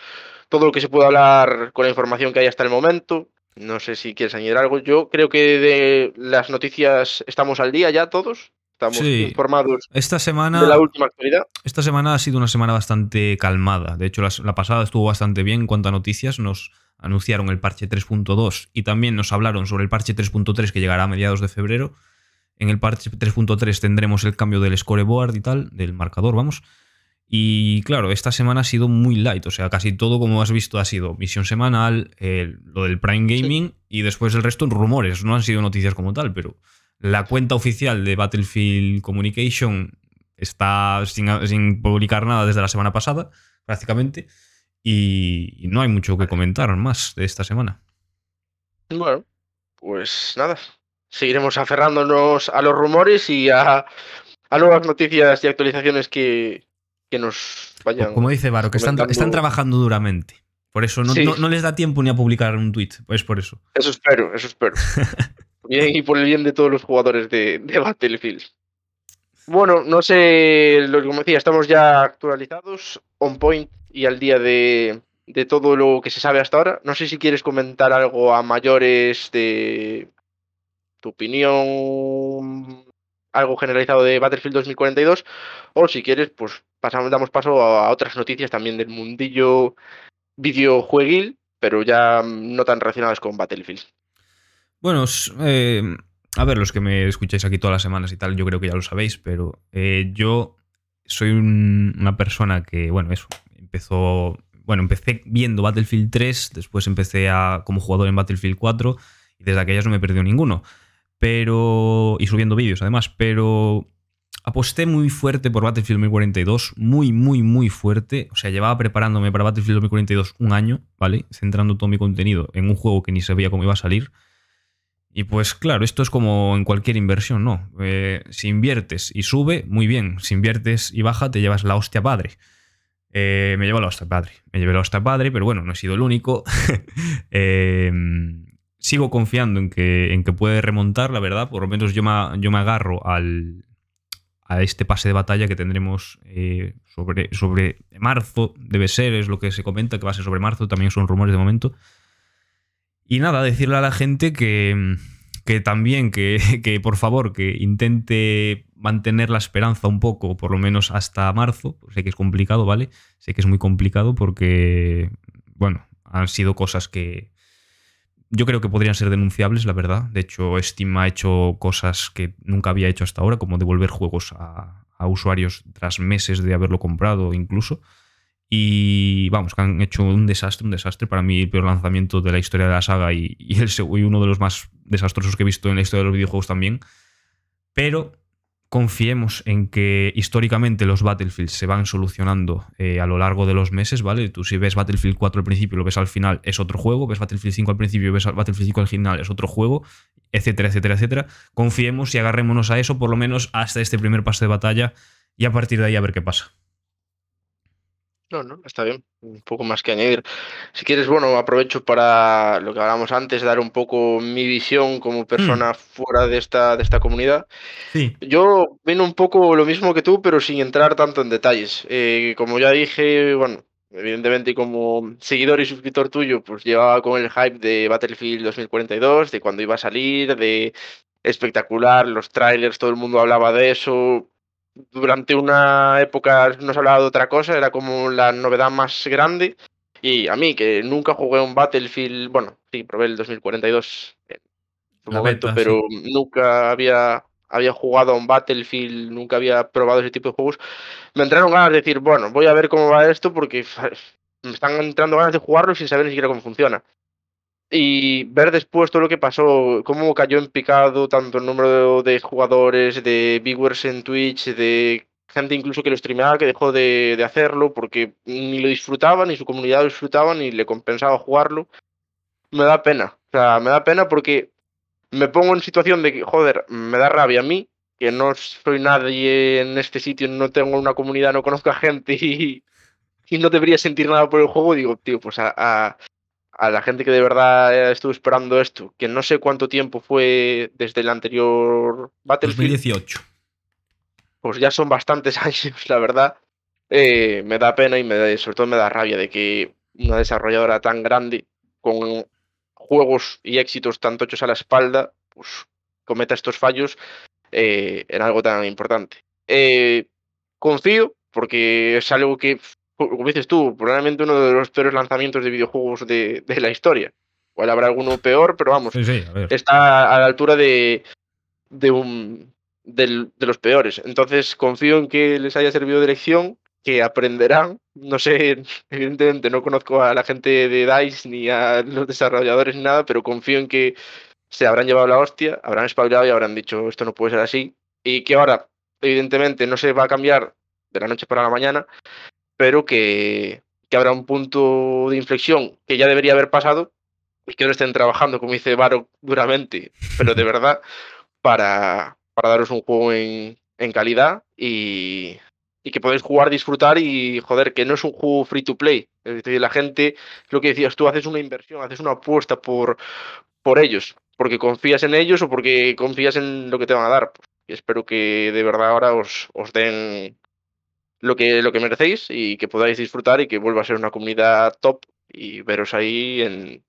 [SPEAKER 1] todo lo que se puede hablar con la información que hay hasta el momento. No sé si quieres añadir algo. Yo creo que de las noticias estamos al día ya todos. Estamos informados
[SPEAKER 2] esta semana,
[SPEAKER 1] de la última actualidad.
[SPEAKER 2] Esta semana ha sido una semana bastante calmada. De hecho, la, pasada estuvo bastante bien en cuanto a noticias. Nos anunciaron el parche 3.2 y también nos hablaron sobre el parche 3.3 que llegará a mediados de febrero. En el parche 3.3 tendremos el cambio del scoreboard y tal, del marcador, vamos. Y claro, esta semana ha sido muy light, o sea, casi todo como has visto ha sido misión semanal, lo del Prime Gaming y después el resto rumores, no han sido noticias como tal, pero la cuenta oficial de Battlefield Communication está sin, publicar nada desde la semana pasada, prácticamente. Y, no hay mucho que comentar más de esta semana.
[SPEAKER 1] Bueno, pues nada. Seguiremos aferrándonos a los rumores y a, nuevas noticias y actualizaciones que, nos vayan.
[SPEAKER 2] Como dice Varo, que están, están, trabajando duramente. Por eso no, no, les da tiempo ni a publicar un tweet. Pues por eso.
[SPEAKER 1] Eso espero, eso espero. Bien, y por el bien de todos los jugadores de, Battlefield. Bueno, no sé, lo que como decía, estamos ya actualizados, on point y al día de, todo lo que se sabe hasta ahora. No sé si quieres comentar algo a mayores de tu opinión, algo generalizado de Battlefield 2042, o si quieres, pues pasamos, damos paso a, otras noticias también del mundillo videojueguil, pero ya no tan relacionadas con Battlefield.
[SPEAKER 2] Bueno, eh, a ver, los que me escucháis aquí todas las semanas y tal, yo creo que ya lo sabéis, pero eh, yo soy una persona que, bueno, eso, empezó, bueno, empecé viendo Battlefield 3, después empecé a, como jugador en Battlefield 4 y desde aquellas no me he ninguno. Pero, y subiendo vídeos además, pero aposté muy fuerte por Battlefield 2042, muy, muy, muy fuerte. O sea, llevaba preparándome para Battlefield 2042 un año, ¿vale? Centrando todo mi contenido en un juego que ni sabía cómo iba a salir. Y pues claro, esto es como en cualquier inversión, ¿no? Eh, si inviertes y sube, muy bien. Si inviertes y baja, te llevas la hostia padre. Eh, me llevo la hostia padre. Me llevé la hostia padre, pero bueno, no he sido el único. eh, sigo confiando en que, en que puede remontar, la verdad. Por lo menos yo me, yo me agarro al, a este pase de batalla que tendremos eh, sobre, sobre marzo. Debe ser, es lo que se comenta, que va a ser sobre marzo. También son rumores de momento. Y nada, decirle a la gente que, que también, que, que, por favor, que intente mantener la esperanza un poco, por lo menos hasta marzo. Sé que es complicado, ¿vale? Sé que es muy complicado porque, bueno, han sido cosas que, yo creo que podrían ser denunciables, la verdad. De hecho, Steam ha hecho cosas que nunca había hecho hasta ahora, como devolver juegos a, usuarios tras meses de haberlo comprado incluso. Y vamos, que han hecho un desastre, un desastre. Para mí, el peor lanzamiento de la historia de la saga y, y, el, y uno de los más desastrosos que he visto en la historia de los videojuegos también. Pero confiemos en que históricamente los Battlefields se van solucionando eh, a lo largo de los meses, ¿vale? Tú si ves Battlefield 4 al principio, lo ves al final, es otro juego, ves Battlefield 5 al principio, ves Battlefield 5 al final, es otro juego, etcétera, etcétera, etcétera. Confiemos y agarrémonos a eso por lo menos hasta este primer pase de batalla y a partir de ahí a ver qué pasa.
[SPEAKER 1] No, no, está bien. Un poco más que añadir. Si quieres, bueno, aprovecho para lo que hablábamos antes, dar un poco mi visión como persona mm. fuera de esta, de esta comunidad.
[SPEAKER 2] Sí.
[SPEAKER 1] Yo vino un poco lo mismo que tú, pero sin entrar tanto en detalles. Eh, como ya dije, bueno, evidentemente como seguidor y suscriptor tuyo, pues llevaba con el hype de Battlefield 2042, de cuando iba a salir, de espectacular, los trailers, todo el mundo hablaba de eso durante una época no se hablaba de otra cosa, era como la novedad más grande. Y a mí, que nunca jugué un Battlefield, bueno, sí, probé el 2042 en su la momento, beta, pero sí. nunca había, había jugado a un Battlefield, nunca había probado ese tipo de juegos, me entraron ganas de decir, bueno, voy a ver cómo va esto porque me están entrando ganas de jugarlo sin saber ni siquiera cómo funciona y ver después todo lo que pasó, cómo cayó en picado tanto el número de jugadores, de viewers en Twitch, de gente incluso que lo streameaba que dejó de, de, hacerlo porque ni lo disfrutaba, ni su comunidad lo disfrutaba, ni le compensaba jugarlo. Me da pena. O sea, me da pena porque me pongo en situación de que, joder, me da rabia a mí, que no soy nadie en este sitio, no tengo una comunidad, no conozco a gente y, no debería sentir nada por el juego. Digo, tío, pues a, a a la gente que de verdad estuvo esperando esto, que no sé cuánto tiempo fue desde el anterior Battlefield.
[SPEAKER 2] 2018.
[SPEAKER 1] Pues ya son bastantes años, la verdad. Eh, me da pena y me, sobre todo me da rabia de que una desarrolladora tan grande, con juegos y éxitos tan tochos a la espalda, pues cometa estos fallos eh, en algo tan importante. Eh, confío, porque es algo que como dices tú, probablemente uno de los peores lanzamientos de videojuegos de, de la historia. Igual habrá alguno peor, pero vamos,
[SPEAKER 2] sí, sí,
[SPEAKER 1] está a la altura de, de, un, de, de, los peores. Entonces confío en que les haya servido de lección, que aprenderán. No sé, evidentemente no conozco a la gente de DICE ni a los desarrolladores ni nada, pero confío en que se habrán llevado la hostia, habrán espabilado y habrán dicho esto no puede ser así. Y que ahora, evidentemente, no se va a cambiar de la noche para la mañana, pero que, que habrá un punto de inflexión que ya debería haber pasado y que ahora estén trabajando, como dice Varo, duramente, pero de verdad, para, para daros un juego en, en calidad y, y, que podáis jugar, disfrutar y, joder, que no es un juego free to play. Es decir, la gente, lo que decías tú, haces una inversión, haces una apuesta por, por ellos, porque confías en ellos o porque confías en lo que te van a dar. Y espero que de verdad ahora os, os den lo que, lo que merecéis y que podáis disfrutar y que vuelva a ser una comunidad top y veros ahí en,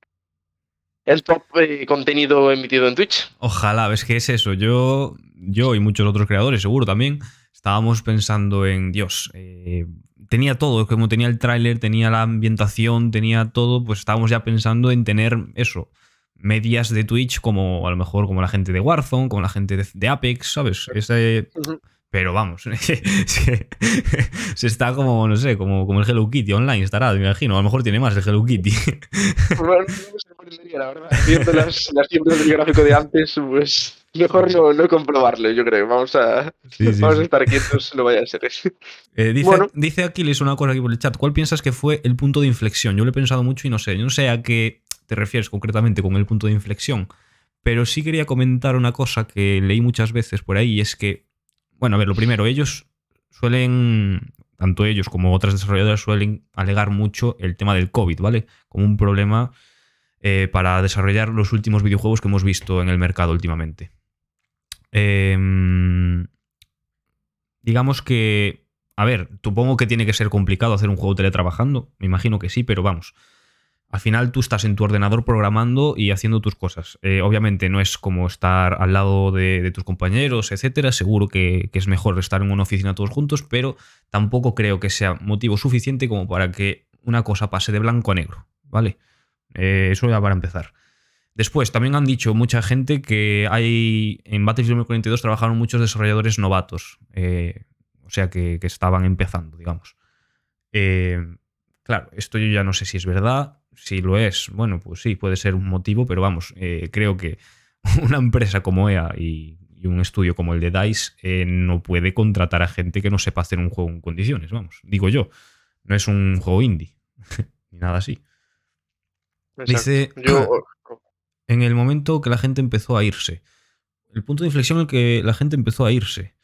[SPEAKER 1] el top eh, contenido emitido en Twitch.
[SPEAKER 2] Ojalá, ves que es eso. Yo, yo y muchos otros creadores, seguro también, estábamos pensando en Dios. Eh, tenía todo, como tenía el tráiler, tenía la ambientación, tenía todo, pues estábamos ya pensando en tener eso. Medias de Twitch como a lo mejor como la gente de Warzone, como la gente de, de Apex, ¿sabes? Ese, uh -huh. Pero vamos, se, está como, no sé, como, como el Hello Kitty online, estará, me imagino. A lo mejor tiene más el Hello Kitty.
[SPEAKER 1] Bueno, no me sorprendería, la verdad. Viendo las, las tiendas del gráfico de antes, pues Mejor no, no comprobarlo, yo creo. Vamos a, vamos a estar quietos, no vaya a ser.
[SPEAKER 2] Eh, dice, bueno. dice Aquiles una cosa aquí por el chat. ¿Cuál piensas que fue el punto de inflexión? Yo lo he pensado mucho y no sé. Yo no sé a qué te refieres concretamente con el punto de inflexión. Pero sí quería comentar una cosa que leí muchas veces por ahí y es que, bueno, a ver, lo primero, ellos suelen, tanto ellos como otras desarrolladoras suelen alegar mucho el tema del COVID, ¿vale? Como un problema eh, para desarrollar los últimos videojuegos que hemos visto en el mercado últimamente. Em, digamos que, a ver, supongo que tiene que ser complicado hacer un juego teletrabajando, me imagino que sí, pero vamos. Al final tú estás en tu ordenador programando y haciendo tus cosas. Eh, obviamente no es como estar al lado de, tus compañeros, etcétera. Seguro que, es mejor estar en una oficina todos juntos, pero tampoco creo que sea motivo suficiente como para que una cosa pase de blanco a negro, ¿vale? Eh, eso ya para empezar. Después, también han dicho mucha gente que hay en Battlefield 2042 trabajaron muchos desarrolladores novatos, eh, o sea que, estaban empezando, digamos. Claro, esto yo ya no sé si es verdad, si lo es, bueno, pues sí, puede ser un motivo, pero vamos, eh, creo que una empresa como EA y, un estudio como el de DICE no puede contratar a gente que no sepa hacer un juego en condiciones, vamos, digo yo, no es un juego indie, ni nada así. Dice, yo, en el momento que la gente empezó a irse. El punto de inflexión en el que la gente empezó a irse.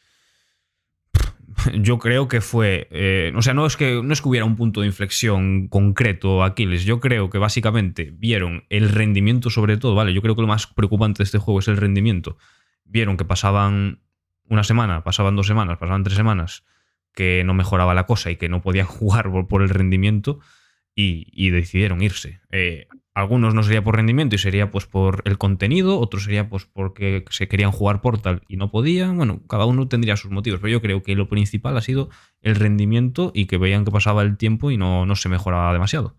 [SPEAKER 2] Yo creo que fue. Eh, o sea, no es, que, no es que hubiera un punto de inflexión concreto, Aquiles. Yo creo que básicamente vieron el rendimiento, sobre todo, ¿vale? Yo creo que lo más preocupante de este juego es el rendimiento. Vieron que pasaban una semana, pasaban dos semanas, pasaban tres semanas, que no mejoraba la cosa y que no podían jugar por, el rendimiento y, decidieron irse. Eh, algunos no sería por rendimiento y sería pues por el contenido, otros sería pues porque se querían jugar Portal y no podían. Bueno, cada uno tendría sus motivos, pero yo creo que lo principal ha sido el rendimiento y que veían que pasaba el tiempo y no, no se mejoraba demasiado.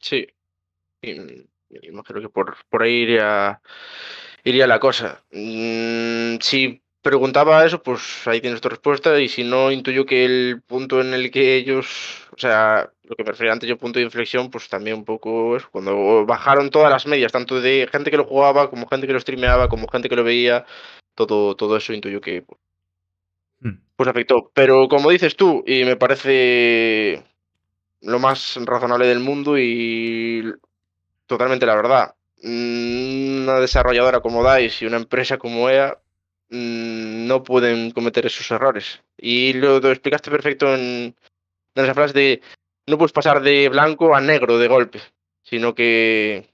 [SPEAKER 1] Sí. Imagino que por, por ahí iría, iría la cosa. Mm, sí preguntaba eso, pues ahí tienes tu respuesta. Y si no, intuyo que el punto en el que ellos, o sea, lo que me refería antes yo, punto de inflexión, pues también un poco es cuando bajaron todas las medias, tanto de gente que lo jugaba, como gente que lo streameaba, como gente que lo veía, todo, todo eso intuyo que hmm. pues afectó. Pero como dices tú, y me parece lo más razonable del mundo y totalmente la verdad. Una desarrolladora como DICE y una empresa como EA Mm, no pueden cometer esos errores. Y lo, explicaste perfecto en, en esa frase de no puedes pasar de blanco a negro de golpe, sino que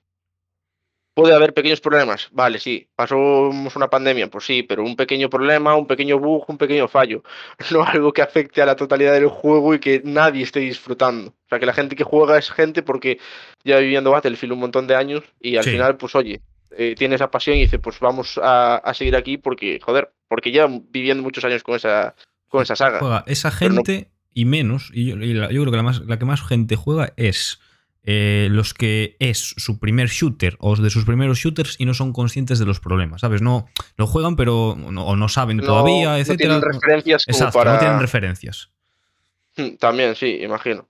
[SPEAKER 1] puede haber pequeños problemas. Vale, sí, pasamos una pandemia, pues sí, pero un pequeño problema, un pequeño bug, un pequeño fallo. No algo que afecte a la totalidad del juego y que nadie esté disfrutando. O sea, que la gente que juega es gente porque ya viviendo Battlefield un montón de años y al final, pues oye, eh, tiene esa pasión y dice, pues vamos a, seguir aquí porque, joder, porque ya viviendo muchos años con esa, con esa saga.
[SPEAKER 2] esa gente y menos, y yo, creo que la, más, la que más gente juega es eh, los que es su primer shooter o de sus primeros shooters y no son conscientes de los problemas, ¿sabes? No lo juegan, pero no, o no saben todavía, etc. No
[SPEAKER 1] tienen referencias
[SPEAKER 2] Exacto, no tienen referencias.
[SPEAKER 1] Hmm, también, sí, imagino.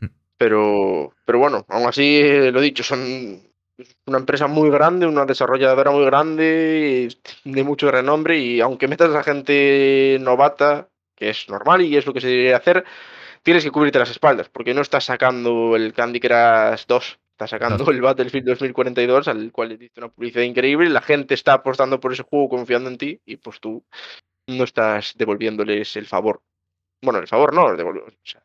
[SPEAKER 1] Hmm. Pero, pero bueno, aún así, lo dicho, son una empresa muy grande, una desarrolladora muy grande, de mucho renombre, y aunque metas a gente novata, que es normal y es lo que se debería hacer, tienes que cubrirte las espaldas, porque no estás sacando el Candy Crush 2, estás sacando el Battlefield 2042, al cual le diste una publicidad increíble, la gente está apostando por ese juego confiando en ti, y pues tú no estás devolviéndoles el favor bueno, el favor no,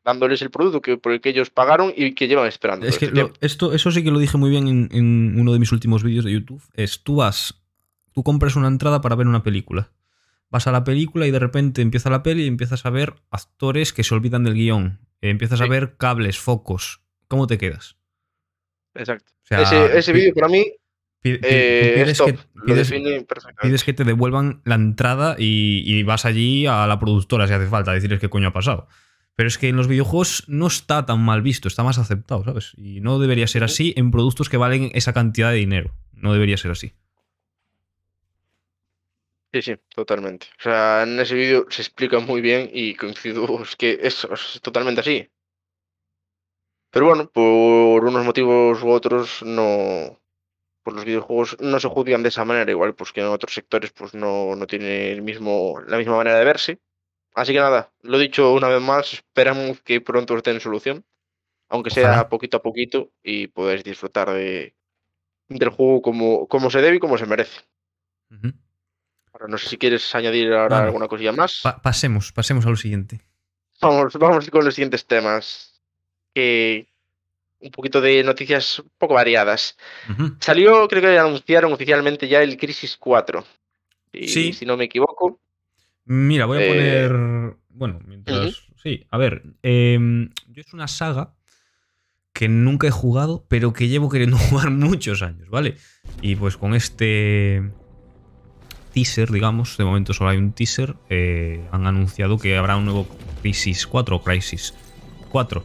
[SPEAKER 1] dándoles el producto que, por el que ellos pagaron y que llevan esperando.
[SPEAKER 2] Es que esto, eso sí que lo dije muy bien en, uno de mis últimos vídeos de YouTube. Es tú vas, tú compras una entrada para ver una película. Vas a la película y de repente empieza la peli y empiezas a ver actores que se olvidan del guion. Empiezas a ver cables, focos. ¿Cómo te quedas?
[SPEAKER 1] Exacto. ese, ese vídeo para mí
[SPEAKER 2] eh, pides, que, te devuelvan la entrada y, vas allí a la productora si hace falta decirles qué coño ha pasado. Pero es que en los videojuegos no está tan mal visto, está más aceptado, ¿sabes? Y no debería ser así en productos que valen esa cantidad de dinero. No debería ser así.
[SPEAKER 1] Sí, sí, totalmente. O sea, en ese vídeo se explica muy bien y coincido es que eso es totalmente así. Pero bueno, por unos motivos u otros no, pues los videojuegos no se juzgan de esa manera, igual pues que en otros sectores pues no, no tiene el mismo, la misma manera de verse. Así que nada, lo dicho una vez más, esperamos que pronto estén solución, aunque sea
[SPEAKER 2] Ojalá.
[SPEAKER 1] poquito a poquito y podáis disfrutar de, del juego como, como se debe y como se merece. Ahora, no sé si quieres añadir ahora
[SPEAKER 2] Vale.
[SPEAKER 1] alguna cosilla más.
[SPEAKER 2] Pa- pasemos, pasemos a lo siguiente.
[SPEAKER 1] Vamos, vamos con los siguientes temas. Que un poquito de noticias un poco variadas. Salió, creo que anunciaron oficialmente ya el Crisis 4. Y,
[SPEAKER 2] Sí.
[SPEAKER 1] Si no me equivoco.
[SPEAKER 2] Mira, voy a
[SPEAKER 1] Eh,
[SPEAKER 2] poner. Bueno, mientras. Sí, a ver. em, yo es una saga que nunca he jugado, pero que llevo queriendo jugar muchos años, ¿vale? Y pues con este teaser, digamos, de momento solo hay un teaser, eh, han anunciado que habrá un nuevo Crisis 4 o Crisis 4.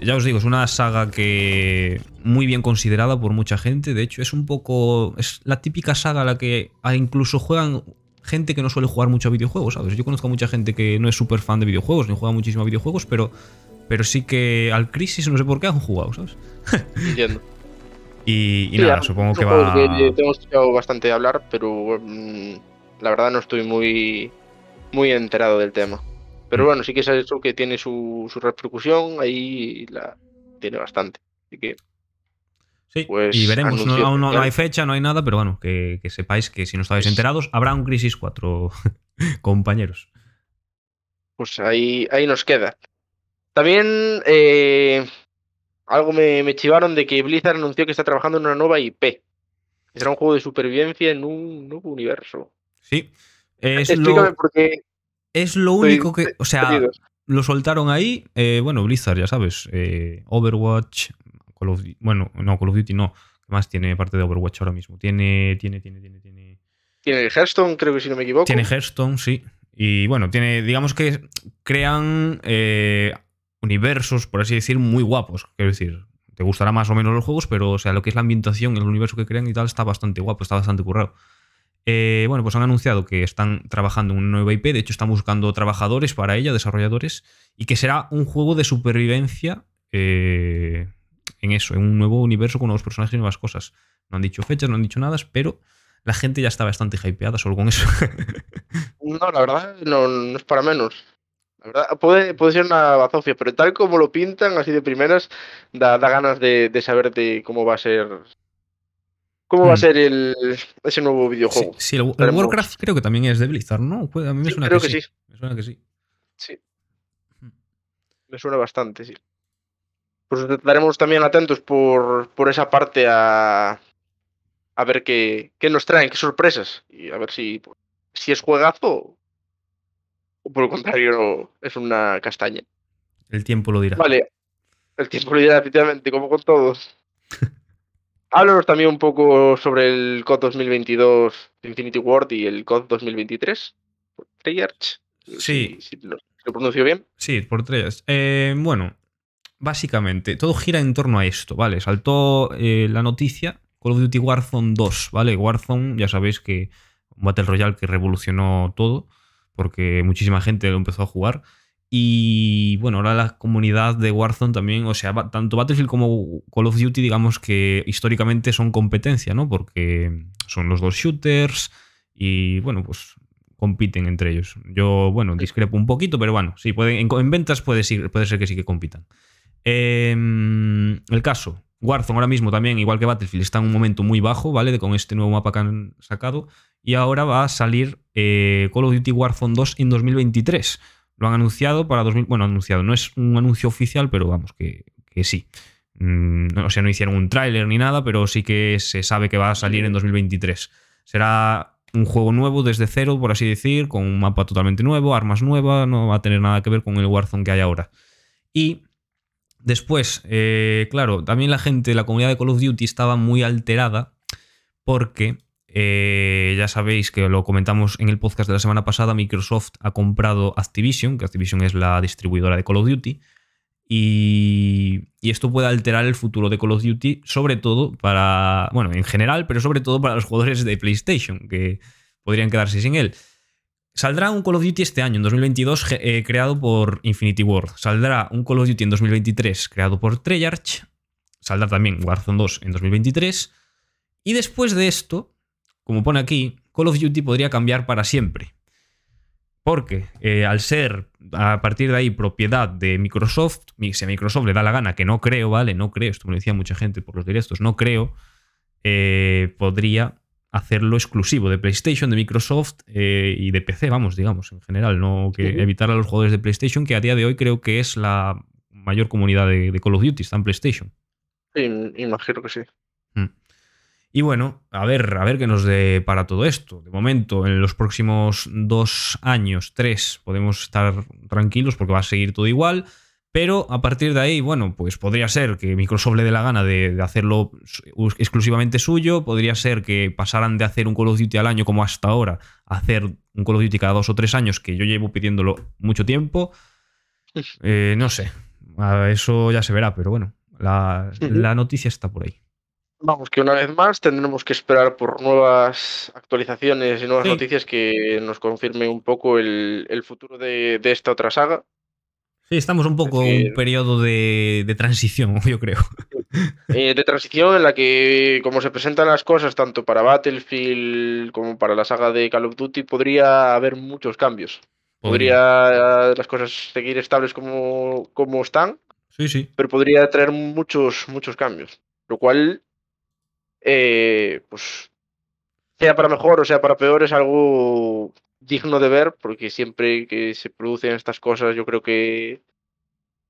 [SPEAKER 2] Ya os digo, es una saga que muy bien considerada por mucha gente. De hecho, es un poco. Es la típica saga a la que incluso juegan gente que no suele jugar mucho a videojuegos, ¿sabes? Yo conozco a mucha gente que no es súper fan de videojuegos, ni juega muchísimo a videojuegos, pero, pero sí que al Crisis no sé por qué han jugado, ¿sabes?
[SPEAKER 1] Entiendo.
[SPEAKER 2] Y, y
[SPEAKER 1] Sí,
[SPEAKER 2] nada, supongo que va.
[SPEAKER 1] que hemos escuchado bastante hablar, pero mm, la verdad no estoy muy, muy enterado del tema. Pero
[SPEAKER 2] Mm.
[SPEAKER 1] bueno, sí que es eso que tiene su, su repercusión, ahí la tiene bastante. Así que
[SPEAKER 2] Sí,
[SPEAKER 1] pues,
[SPEAKER 2] y veremos. No, aún no, no hay fecha, no hay nada, pero bueno, que, que sepáis que si no estáis enterados, habrá un Crisis 4, compañeros.
[SPEAKER 1] pues ahí, ahí nos queda. También eh, algo me, me chivaron de que Blizzard anunció que está trabajando en una nueva IP. Será un juego de supervivencia en un nuevo universo.
[SPEAKER 2] Sí. Es
[SPEAKER 1] Explícame
[SPEAKER 2] lo,
[SPEAKER 1] por qué.
[SPEAKER 2] es lo único que. O sea, lo soltaron ahí. eh, bueno, Blizzard, ya sabes. eh, Overwatch. Call of Duty- bueno, no, Call of Duty no. ¿Qué más tiene parte de Overwatch ahora mismo? Tiene. Tiene, tiene, tiene, tiene.
[SPEAKER 1] Tiene el Hearthstone, creo que si no me equivoco.
[SPEAKER 2] Tiene Hearthstone, sí. Y bueno, tiene. Digamos que crean eh, universos, por así decir, muy guapos. Quiero decir. Te gustará más o menos los juegos, pero o sea, lo que es la ambientación, el universo que crean y tal, está bastante guapo, está bastante currado. Eh, bueno, pues han anunciado que están trabajando en una nueva IP, de hecho están buscando trabajadores para ella, desarrolladores, y que será un juego de supervivencia eh, en eso, en un nuevo universo con nuevos personajes y nuevas cosas. No han dicho fechas, no han dicho nada, pero la gente ya está bastante hypeada solo con eso.
[SPEAKER 1] No, la verdad, no, no es para menos. La verdad, puede, puede ser una bazofia, pero tal como lo pintan, así de primeras, da, da ganas de, de saber de cómo va a ser. ¿Cómo va a
[SPEAKER 2] Hmm.
[SPEAKER 1] ser el, ese nuevo
[SPEAKER 2] sí,
[SPEAKER 1] videojuego?
[SPEAKER 2] sí, el, el
[SPEAKER 1] Veremos.
[SPEAKER 2] Warcraft creo que también es de Blizzard, ¿no? A mí me
[SPEAKER 1] Sí,
[SPEAKER 2] suena
[SPEAKER 1] creo
[SPEAKER 2] que,
[SPEAKER 1] que
[SPEAKER 2] sí.
[SPEAKER 1] sí.
[SPEAKER 2] Me suena que sí.
[SPEAKER 1] Sí. Me suena bastante, sí. Pues estaremos también atentos por, por esa parte a, a ver qué, qué nos traen, qué sorpresas. Y a ver si, si es juegazo o por el contrario es una castaña.
[SPEAKER 2] El tiempo lo dirá.
[SPEAKER 1] Vale, el tiempo lo dirá efectivamente, como con todos. Háblanos también un poco sobre el COD 2022 de Infinity Ward y el COD 2023. Treyarch.
[SPEAKER 2] Sí.
[SPEAKER 1] Si, si lo, pronuncio bien.
[SPEAKER 2] Sí, por tres. Eh, bueno, básicamente, todo gira en torno a esto, ¿vale? Saltó eh, la noticia Call of Duty Warzone 2, ¿vale? Warzone, ya sabéis que un Battle Royale que revolucionó todo, porque muchísima gente lo empezó a jugar. Y bueno, ahora la comunidad de Warzone también, o sea, tanto Battlefield como Call of Duty, digamos que históricamente son competencia, ¿no? Porque son los dos shooters y bueno, pues compiten entre ellos. Yo, bueno, discrepo un poquito, pero bueno, sí, pueden, en, en ventas puede, sí- puede ser que sí que compitan. Em, el caso, Warzone ahora mismo también, igual que Battlefield, está en un momento muy bajo, ¿vale? De- Con este nuevo mapa que han sacado. Y ahora va a salir eh, Call of Duty Warzone 2 en 2023. Lo han anunciado para 2000. Bueno, anunciado, no es un anuncio oficial, pero vamos, que, que sí. Mm, o sea, no hicieron un tráiler ni nada, pero sí que se sabe que va a salir en 2023. Será un juego nuevo desde cero, por así decir, con un mapa totalmente nuevo, armas nuevas, no va a tener nada que ver con el Warzone que hay ahora. Y después, eh, claro, también la gente, la comunidad de Call of Duty estaba muy alterada porque eh, ya sabéis que lo comentamos en el podcast de la semana pasada, Microsoft ha comprado Activision, que Activision es la distribuidora de Call of Duty, y, y esto puede alterar el futuro de Call of Duty, sobre todo para, bueno, en general, pero sobre todo para los jugadores de PlayStation, que podrían quedarse sin él. Saldrá un Call of Duty este año, en 2022, ge- eh, creado por Infinity Ward. Saldrá un Call of Duty en 2023, creado por Treyarch. Saldrá también Warzone 2 en 2023. Y después de esto, como pone aquí, Call of Duty podría cambiar para siempre. Porque eh, al ser a partir de ahí propiedad de Microsoft, si a Microsoft le da la gana, que no creo, ¿vale? No creo, esto me lo decía mucha gente por los directos, no creo, eh, podría hacerlo exclusivo de PlayStation, de Microsoft eh, y de PC, vamos, digamos, en general, no que evitar a los jugadores de PlayStation, que a día de hoy creo que es la mayor comunidad de, Call of Duty, está en PlayStation.
[SPEAKER 1] Sí, imagino que sí.
[SPEAKER 2] Mm. Y bueno, a ver, a ver qué nos dé para todo esto. De momento, en los próximos dos años, tres, podemos estar tranquilos porque va a seguir todo igual. Pero a partir de ahí, bueno, pues podría ser que Microsoft le dé la gana de, hacerlo exclusivamente suyo, podría ser que pasaran de hacer un Call of Duty al año como hasta ahora, a hacer un Call of Duty cada dos o tres años, que yo llevo pidiéndolo mucho tiempo. Eh, no sé, eso ya se verá, pero bueno, la, noticia está por ahí.
[SPEAKER 1] Vamos, que una vez más tendremos que esperar por nuevas actualizaciones y nuevas noticias que nos confirmen un poco el, futuro de, esta otra saga.
[SPEAKER 2] Sí, estamos un poco en un periodo de, transición, yo creo.
[SPEAKER 1] Eh, de transición en la que, como se presentan las cosas, tanto para Battlefield como para la saga de Call of Duty, podría haber muchos cambios. Podría, las cosas seguir estables como, como están.
[SPEAKER 2] Sí, sí.
[SPEAKER 1] Pero podría traer muchos, muchos cambios. Lo cual, eh, pues, sea para mejor o sea para peor, es algo digno de ver, porque siempre que se producen estas cosas, yo creo que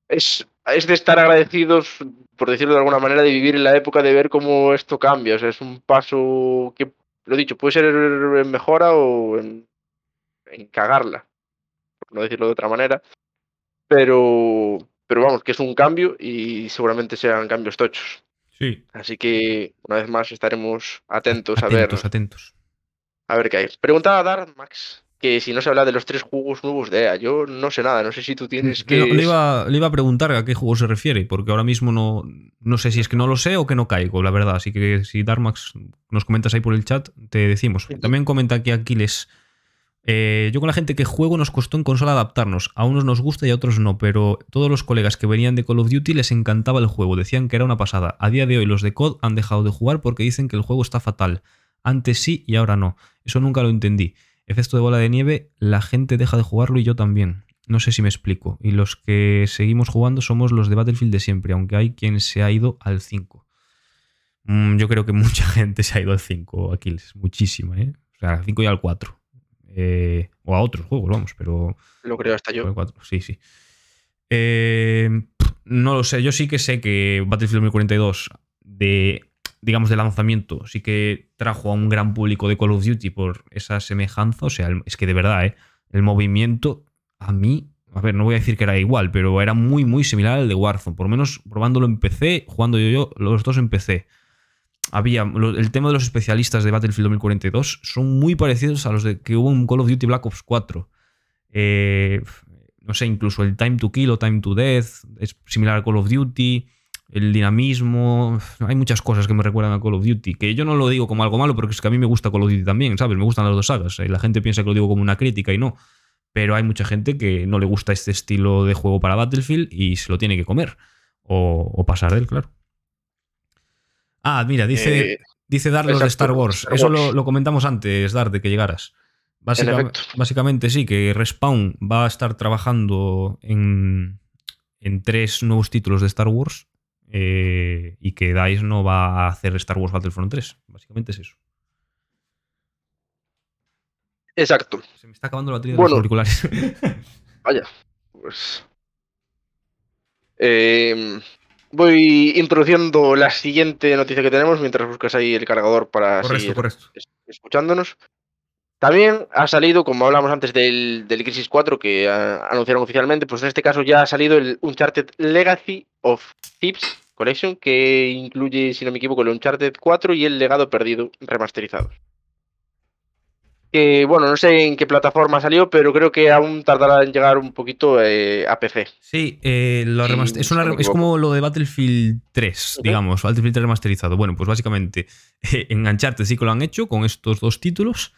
[SPEAKER 1] es, es de estar agradecidos, por decirlo de alguna manera, de vivir en la época de ver cómo esto cambia. O sea, es un paso que, lo dicho, puede ser en mejora o en, en cagarla, por no decirlo de otra manera. Pero, pero vamos, que es un cambio y seguramente sean cambios tochos.
[SPEAKER 2] Sí.
[SPEAKER 1] Así que, una vez más, estaremos atentos, a ver.
[SPEAKER 2] Atentos, atentos.
[SPEAKER 1] A ver qué hay. Preguntaba a Dar, Max, que si no se habla de los tres juegos nuevos de EA. Yo no sé nada, no sé si tú tienes que.
[SPEAKER 2] Le, iba, le iba, a preguntar a qué juego se refiere, porque ahora mismo no, no sé si es que no lo sé o que no caigo, la verdad. Así que si Darmax nos comentas ahí por el chat, te decimos. También comenta aquí Aquiles. Eh, yo con la gente que juego nos costó en consola adaptarnos. A unos nos gusta y a otros no, pero todos los colegas que venían de Call of Duty les encantaba el juego, decían que era una pasada. A día de hoy los de COD han dejado de jugar porque dicen que el juego está fatal. Antes sí y ahora no. Eso nunca lo entendí. Efecto de bola de nieve, la gente deja de jugarlo y yo también. No sé si me explico. Y los que seguimos jugando somos los de Battlefield de siempre, aunque hay quien se ha ido al 5. Mm, yo creo que mucha gente se ha ido al 5, Aquiles. Muchísima, ¿eh? O sea, al 5 y al 4. Eh, o a otros juegos, vamos, pero.
[SPEAKER 1] Lo creo hasta yo.
[SPEAKER 2] Sí, sí. Eh, no lo sé. Yo sí que sé que Battlefield 2042 de digamos, de lanzamiento, sí que trajo a un gran público de Call of Duty por esa semejanza. O sea, es que de verdad, ¿eh? el movimiento a mí, a ver, no voy a decir que era igual, pero era muy, muy similar al de Warzone. Por lo menos probándolo en PC, jugando yo, yo los dos en PC. Había el tema de los especialistas de Battlefield 2042 son muy parecidos a los de que hubo en Call of Duty Black Ops 4. Eh, no sé, incluso el Time to Kill o Time to Death es similar a Call of Duty el dinamismo. Hay muchas cosas que me recuerdan a Call of Duty. Que yo no lo digo como algo malo, porque es que a mí me gusta Call of Duty también, ¿sabes? Me gustan las dos sagas. Y la gente piensa que lo digo como una crítica y no. Pero hay mucha gente que no le gusta este estilo de juego para Battlefield y se lo tiene que comer. O, pasar de él, claro. Ah, mira, dice, eh, dice Dar de Star Wars. Eso lo, comentamos antes, Dar, de que llegaras. básicamente sí, que Respawn va a estar trabajando en, en tres nuevos títulos de Star Wars eh, y que DICE no va a hacer Star Wars Battlefront 3. Básicamente es eso.
[SPEAKER 1] Exacto.
[SPEAKER 2] Se me está acabando la batería de los auriculares.
[SPEAKER 1] vaya, pues. Em, voy introduciendo la siguiente noticia que tenemos mientras buscas ahí el cargador para seguir escuchándonos. También ha salido, como hablamos antes del, del Crisis 4 que anunciaron oficialmente, pues en este caso ya ha salido el Uncharted Legacy of Thieves Collection, que incluye, si no me equivoco, el Uncharted 4 y el Legado Perdido remasterizados. Que bueno, no sé en qué plataforma salió, pero creo que aún tardará en llegar un poquito eh, a PC.
[SPEAKER 2] Sí, eh, es, como lo de Battlefield 3, digamos, Battlefield 3 remasterizado. Bueno, pues básicamente en Uncharted sí que lo han hecho con estos dos títulos.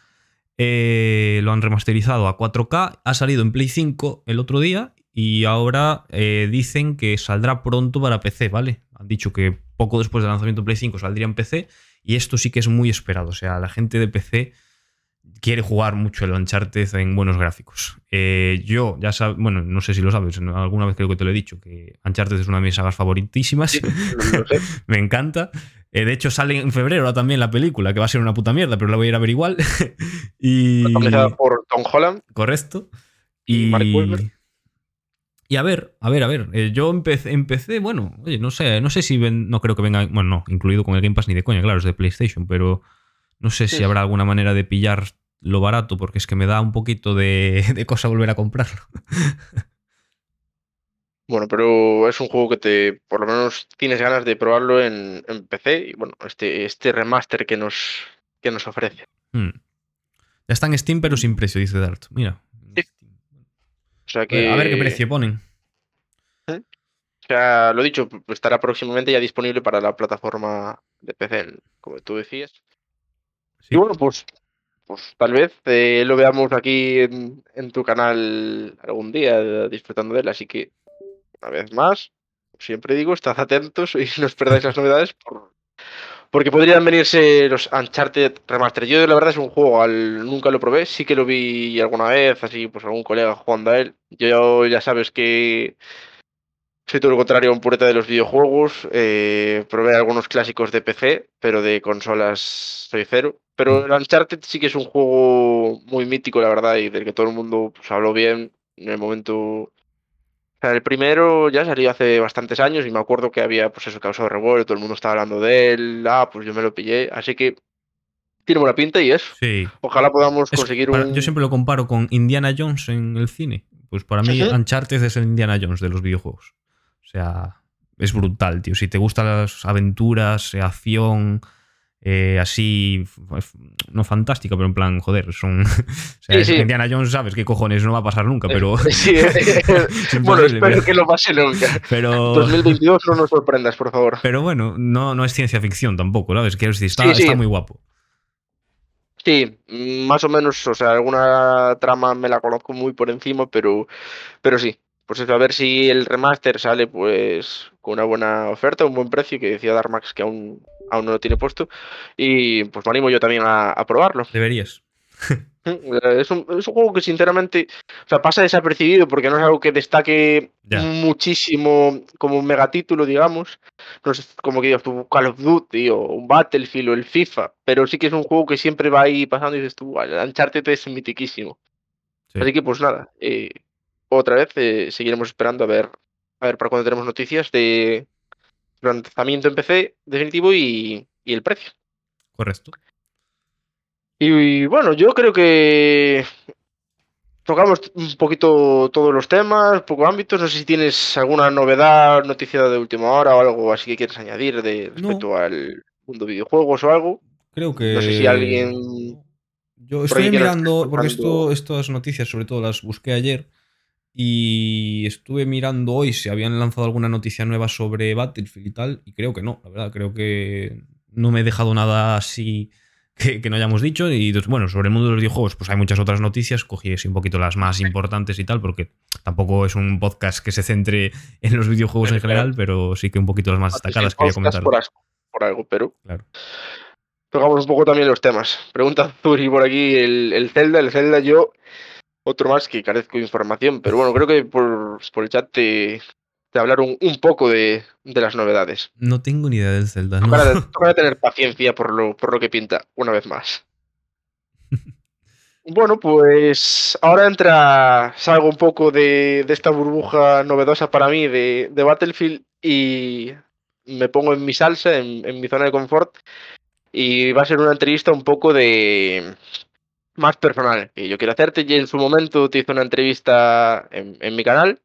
[SPEAKER 2] Eh, lo han remasterizado a 4K, ha salido en Play 5 el otro día y ahora dicen que saldrá pronto para PC, ¿vale? Han dicho que poco después del lanzamiento de Play 5 saldría en PC. Y esto sí que es muy esperado. O sea, la gente de PC quiere jugar mucho el Uncharted en buenos gráficos. Eh, yo, ya sabes, bueno, no sé si lo sabes, alguna vez creo que te lo he dicho, que Uncharted es una de mis sagas favoritísimas. Me encanta. Eh, de hecho, sale en febrero también la película, que va a ser una puta mierda, pero la voy a ir a ver igual. y...
[SPEAKER 1] por Tom Holland.
[SPEAKER 2] Correcto. Y... Y a ver, a ver, a ver. Eh, yo empecé, empecé, bueno, oye, no sé, no sé si ven, no creo que venga, bueno, no, incluido con el Game Pass ni de coña, claro, es de PlayStation, pero no sé si habrá alguna manera de pillar lo barato, porque es que me da un poquito de, de cosa volver a comprarlo.
[SPEAKER 1] Bueno, pero es un juego que te, por lo menos tienes ganas de probarlo en, PC y bueno, este, este remaster que nos, que nos ofrece.
[SPEAKER 2] Hmm. Ya está en Steam, pero sin precio, dice Dart. Mira.
[SPEAKER 1] O sea que...
[SPEAKER 2] A ver qué precio ponen.
[SPEAKER 1] ¿Eh? O sea, lo dicho, estará próximamente ya disponible para la plataforma de PC, como tú decías. Y bueno, pues, pues tal vez eh, lo veamos aquí en, tu canal algún día disfrutando de él. Así que una vez más, siempre digo, estad atentos y no os perdáis las novedades porque podrían venirse los Uncharted Remaster. Yo la verdad es un juego, al, nunca lo probé, sí que lo vi alguna vez, así pues algún colega jugando a él. Yo ya sabes que soy todo lo contrario a un pureta de los videojuegos. Eh, probé algunos clásicos de PC, pero de consolas soy cero. Pero el Uncharted sí que es un juego muy mítico, la verdad, y del que todo el mundo pues, habló bien en el momento el primero ya salió hace bastantes años y me acuerdo que había, pues eso, causado revuelo, todo el mundo estaba hablando de él, ah, pues yo me lo pillé, así que tiene buena pinta y eso.
[SPEAKER 2] Sí.
[SPEAKER 1] Ojalá podamos conseguir un...
[SPEAKER 2] Yo siempre lo comparo con Indiana Jones en el cine. Pues para mí Uncharted es el Indiana Jones de los videojuegos. O sea, es brutal, tío. Si te gustan las aventuras, acción, eh, así, no fantástica, pero en plan, joder, son. O sea, Indiana Jones, sabes qué cojones no va a pasar nunca, pero.
[SPEAKER 1] Sí, bueno, espero que lo pase nunca.
[SPEAKER 2] Pero.
[SPEAKER 1] 2022 no nos sorprendas, por favor.
[SPEAKER 2] Pero bueno, no, no es ciencia ficción tampoco, ¿sabes? Quiero decir, está, está muy guapo.
[SPEAKER 1] Sí, más o menos, o sea, alguna trama me la conozco muy por encima, pero, pero sí, pues eso, a ver si el remaster sale pues con una buena oferta, un buen precio, que decía Darmax que aún, aún no lo tiene puesto. Y pues me animo yo también a, probarlo.
[SPEAKER 2] Deberías.
[SPEAKER 1] Es un, es un, juego que sinceramente o sea, pasa desapercibido porque no es algo que destaque muchísimo como un megatítulo, digamos. No es como que digas tú Call of Duty o un Battlefield o el FIFA, pero sí que es un juego que siempre va ahí pasando y dices tú, Uncharted es mitiquísimo. Así que pues nada, eh, otra vez eh, seguiremos esperando a ver, a ver para cuando tenemos noticias de lanzamiento en PC definitivo y, el precio.
[SPEAKER 2] Correcto.
[SPEAKER 1] Y, bueno, yo creo que tocamos un poquito todos los temas, poco ámbitos. No sé si tienes alguna novedad, noticia de última hora o algo así que quieres añadir de respecto al mundo de videojuegos o algo.
[SPEAKER 2] Creo que.
[SPEAKER 1] No sé si alguien.
[SPEAKER 2] Yo estoy mirando, porque esto, estas noticias, sobre todo las busqué ayer. Y estuve mirando hoy si habían lanzado alguna noticia nueva sobre Battlefield y tal, y creo que no, la verdad, creo que no me he dejado nada así que, no hayamos dicho. Y bueno, sobre el mundo de los videojuegos, pues hay muchas otras noticias, cogí así un poquito las más importantes y tal, porque tampoco es un podcast que se centre en los videojuegos en general, pero sí que un poquito las más destacadas quería comentar.
[SPEAKER 1] Por, por algo, pero. Claro. Tocamos un poco también los temas. Pregunta Zuri por aquí, el, el Zelda, el Zelda yo otro más que carezco de información, pero bueno, creo que por, el chat te, te hablaron un poco de, las novedades.
[SPEAKER 2] No tengo ni idea del Zelda. ¿no?
[SPEAKER 1] Para, tener paciencia por lo, por lo que pinta, una vez más. bueno, pues ahora entra, salgo un poco de, esta burbuja novedosa para mí de, Battlefield y me pongo en mi salsa, en mi zona de confort. Y va a ser una entrevista un poco de, más personal que yo quiero hacerte. Y en su momento te hice una entrevista en, mi canal.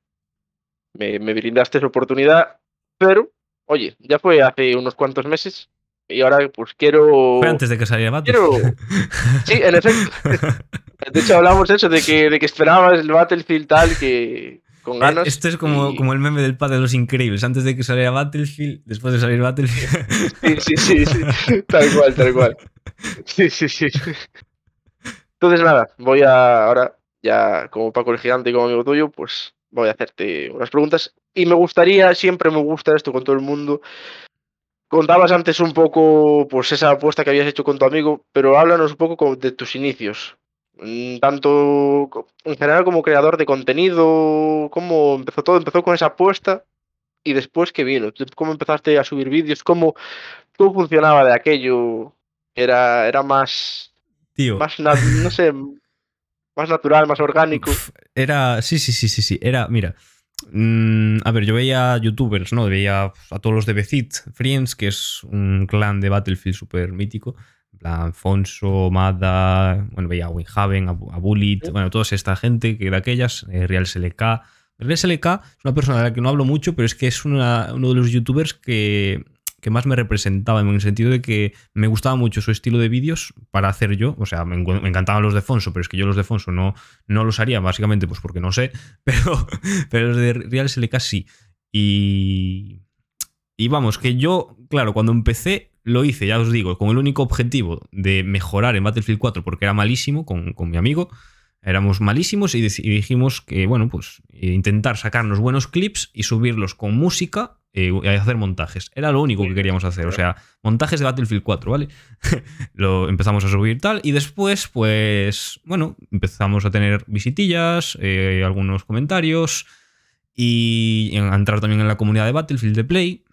[SPEAKER 1] Me, brindaste esa oportunidad. Pero, oye, ya fue hace unos cuantos meses. Y ahora, pues quiero.
[SPEAKER 2] Fue antes de que saliera Battlefield.
[SPEAKER 1] Sí, en efecto. De hecho, hablamos eso, de que, de que esperabas el Battlefield tal, que, con eh, ganas.
[SPEAKER 2] Esto es como, como el meme del padre de los increíbles. Antes de que saliera Battlefield, después de salir Battlefield.
[SPEAKER 1] Sí, sí, sí, sí. Tal cual, tal cual. Sí, sí, sí. Entonces, nada, voy a ahora, ya como Paco el Gigante y como amigo tuyo, pues voy a hacerte unas preguntas. Y me gustaría, siempre me gusta esto con todo el mundo, contabas antes un poco pues esa apuesta que habías hecho con tu amigo, pero háblanos un poco de tus inicios. Mm, tanto en general como creador de contenido, cómo empezó todo, empezó con esa apuesta y después qué vino, cómo empezaste a subir vídeos, cómo, cómo funcionaba de aquello, era, era más,
[SPEAKER 2] Tío.
[SPEAKER 1] más no sé, más natural, más orgánico.
[SPEAKER 2] Era, sí, sí, sí, sí, sí, era, mira, Mm, a ver, yo veía youtubers, ¿no? Veía a todos los de Becit, Friends, que es un clan de Battlefield súper mítico. En plan, Fonso, Mada, bueno, veía a Winhaven, a, Bullet, bueno, toda esta gente que de aquellas, eh, Real SLK. Real SLK es una persona de la que no hablo mucho, pero es que es uno de los youtubers que que más me representaba, en el sentido de que me gustaba mucho su estilo de vídeos para hacer yo. O sea, me, encantaban los de Fonso, pero es que yo los de Fonso no, no los haría, básicamente, pues porque no sé. Pero, pero los de Real SLK sí. Y. Y vamos, que yo, claro, cuando empecé, lo hice, ya os digo, con el único objetivo de mejorar en Battlefield 4, porque era malísimo con, con mi amigo. Éramos malísimos y, dijimos que, bueno, pues intentar sacarnos buenos clips y subirlos con música eh, y hacer montajes. Era lo único que queríamos hacer. O sea, montajes de Battlefield 4, ¿vale? lo empezamos a subir tal. Y después, pues, bueno, empezamos a tener visitillas, eh, algunos comentarios y a entrar también en la comunidad de Battlefield de Play.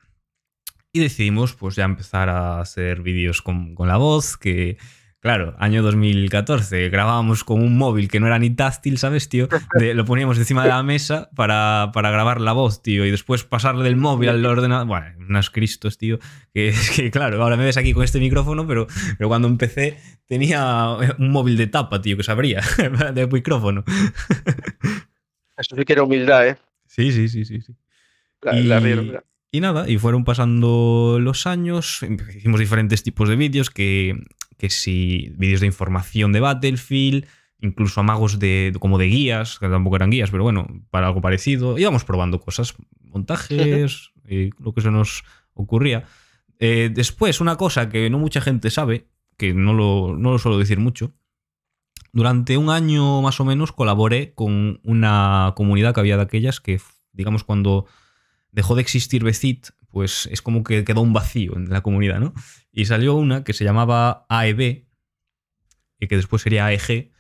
[SPEAKER 2] Y decidimos, pues, ya empezar a hacer vídeos con, con la voz, que Claro, año 2014, grabábamos con un móvil que no era ni táctil, ¿sabes, tío? lo poníamos encima de la mesa para, grabar la voz, tío, y después pasarle del móvil al ordenador. Bueno, unos cristos, tío. Que es que, claro, ahora me ves aquí con este micrófono, pero, pero cuando empecé tenía un móvil de tapa, tío, que se abría de micrófono.
[SPEAKER 1] Eso sí que era humildad, ¿eh?
[SPEAKER 2] Sí, sí, sí, sí. sí. y, y nada, y fueron pasando los años, hicimos diferentes tipos de vídeos que que si vídeos de información de Battlefield, incluso amagos de, como de guías, que tampoco eran guías, pero bueno, para algo parecido. Íbamos probando cosas, montajes, y lo que se nos ocurría. Eh, después, una cosa que no mucha gente sabe, que no lo, no lo suelo decir mucho, durante un año más o menos colaboré con una comunidad que había de aquellas que, digamos, cuando dejó de existir Becit, pues es como que quedó un vacío en la comunidad, ¿no? Y salió una que se llamaba AEB, y que después sería AEG,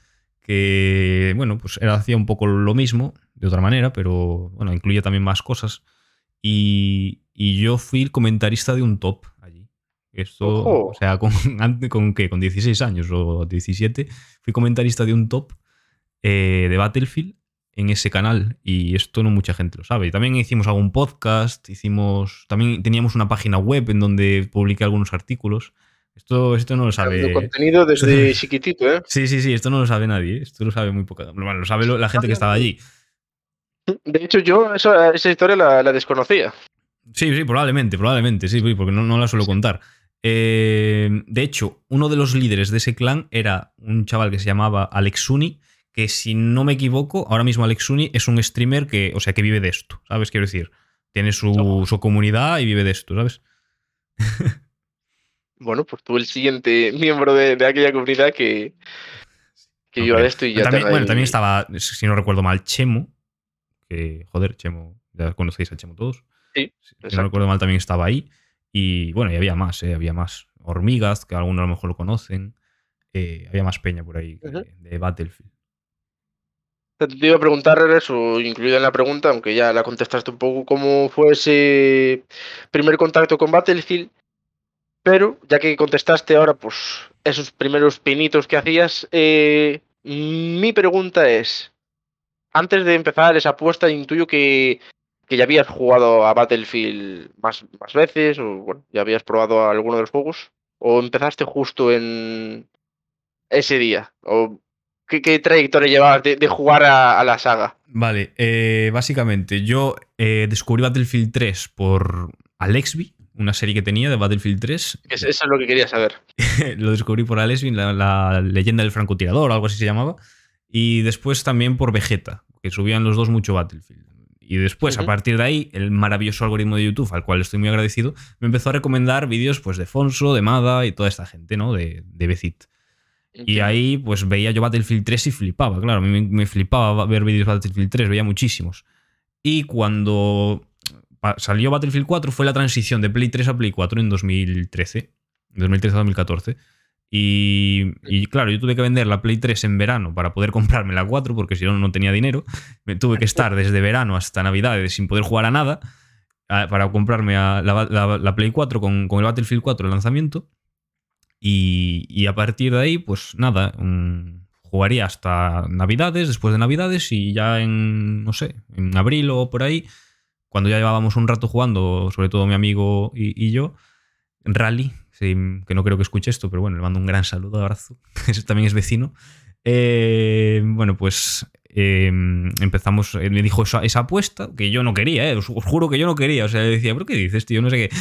[SPEAKER 2] que, bueno, pues era, hacía un poco lo mismo, de otra manera, pero, bueno, incluía también más cosas. Y, yo fui el comentarista de un top allí. Esto, o sea, con, con, ¿qué? con 16 años o 17, fui comentarista de un top eh, de Battlefield en ese canal y esto no mucha gente lo sabe. También hicimos algún podcast, hicimos también teníamos una página web en donde publiqué algunos artículos. Esto, esto no lo sabe.
[SPEAKER 1] contenido desde chiquitito, ¿eh?
[SPEAKER 2] Sí, sí, sí, esto no lo sabe nadie. ¿eh? Esto lo sabe muy poca. Bueno, lo sabe la gente que estaba allí.
[SPEAKER 1] De hecho, yo esa, historia la, desconocía.
[SPEAKER 2] Sí, sí, probablemente, probablemente, sí, porque no, no la suelo contar. Eh, de hecho, uno de los líderes de ese clan era un chaval que se llamaba Alex Uni que si no me equivoco, ahora mismo Alex Uni es un streamer que, o sea, que vive de esto, ¿sabes? Quiero decir, tiene su, comunidad y vive de esto, ¿sabes?
[SPEAKER 1] bueno, pues tú el siguiente miembro de, aquella comunidad que, que viva de esto y ya
[SPEAKER 2] también, Bueno, también estaba, si no recuerdo mal, Chemo, que, joder, Chemo, ya conocéis a Chemo todos.
[SPEAKER 1] Sí.
[SPEAKER 2] Si no recuerdo mal, también estaba ahí. Y bueno, y había más, ¿eh? había más. Hormigas, que algunos a lo mejor lo conocen. Eh, había más peña por ahí de Battlefield.
[SPEAKER 1] Te iba a preguntar eso, incluido en la pregunta, aunque ya la contestaste un poco, cómo fue ese primer contacto con Battlefield. Pero, ya que contestaste ahora, pues, esos primeros pinitos que hacías, eh, mi pregunta es, antes de empezar esa apuesta, intuyo que, que ya habías jugado a Battlefield más, más veces, o bueno, ya habías probado alguno de los juegos, o empezaste justo en ese día, o ¿Qué, trayectoria llevabas de, jugar a, la saga?
[SPEAKER 2] Vale, eh, básicamente yo eh, descubrí Battlefield 3 por Alexby, una serie que tenía de Battlefield 3.
[SPEAKER 1] eso es lo que quería saber.
[SPEAKER 2] lo descubrí por Alexby, la, leyenda del francotirador, algo así se llamaba. Y después también por Vegeta, que subían los dos mucho Battlefield. Y después, a partir de ahí, el maravilloso algoritmo de YouTube, al cual estoy muy agradecido, me empezó a recomendar vídeos pues, de Fonso, de Mada y toda esta gente, ¿no? De, de Becit. Y ahí pues veía yo Battlefield 3 y flipaba, claro, a mí me, flipaba ver vídeos de Battlefield 3, veía muchísimos. Y cuando salió Battlefield 4 fue la transición de Play 3 a Play 4 en 2013. 2013 a 2014. Y, y, claro, yo tuve que vender la Play 3 en verano para poder comprarme la 4 porque si no, no tenía dinero. Me tuve que estar desde verano hasta Navidades sin poder jugar a nada para comprarme la, Play 4 con, con, el Battlefield 4 el lanzamiento. Y, y, a partir de ahí, pues nada, jugaría hasta Navidades, después de Navidades y ya en, no sé, en abril o por ahí, cuando ya llevábamos un rato jugando, sobre todo mi amigo y, y yo, Rally, que no creo que escuche esto, pero bueno, le mando un gran saludo, abrazo. también es vecino. Eh, bueno, pues em, empezamos, él me dijo esa, esa, apuesta, que yo no quería, eh, os, juro que yo no quería, o sea, le decía, ¿pero qué dices, tío? No sé qué.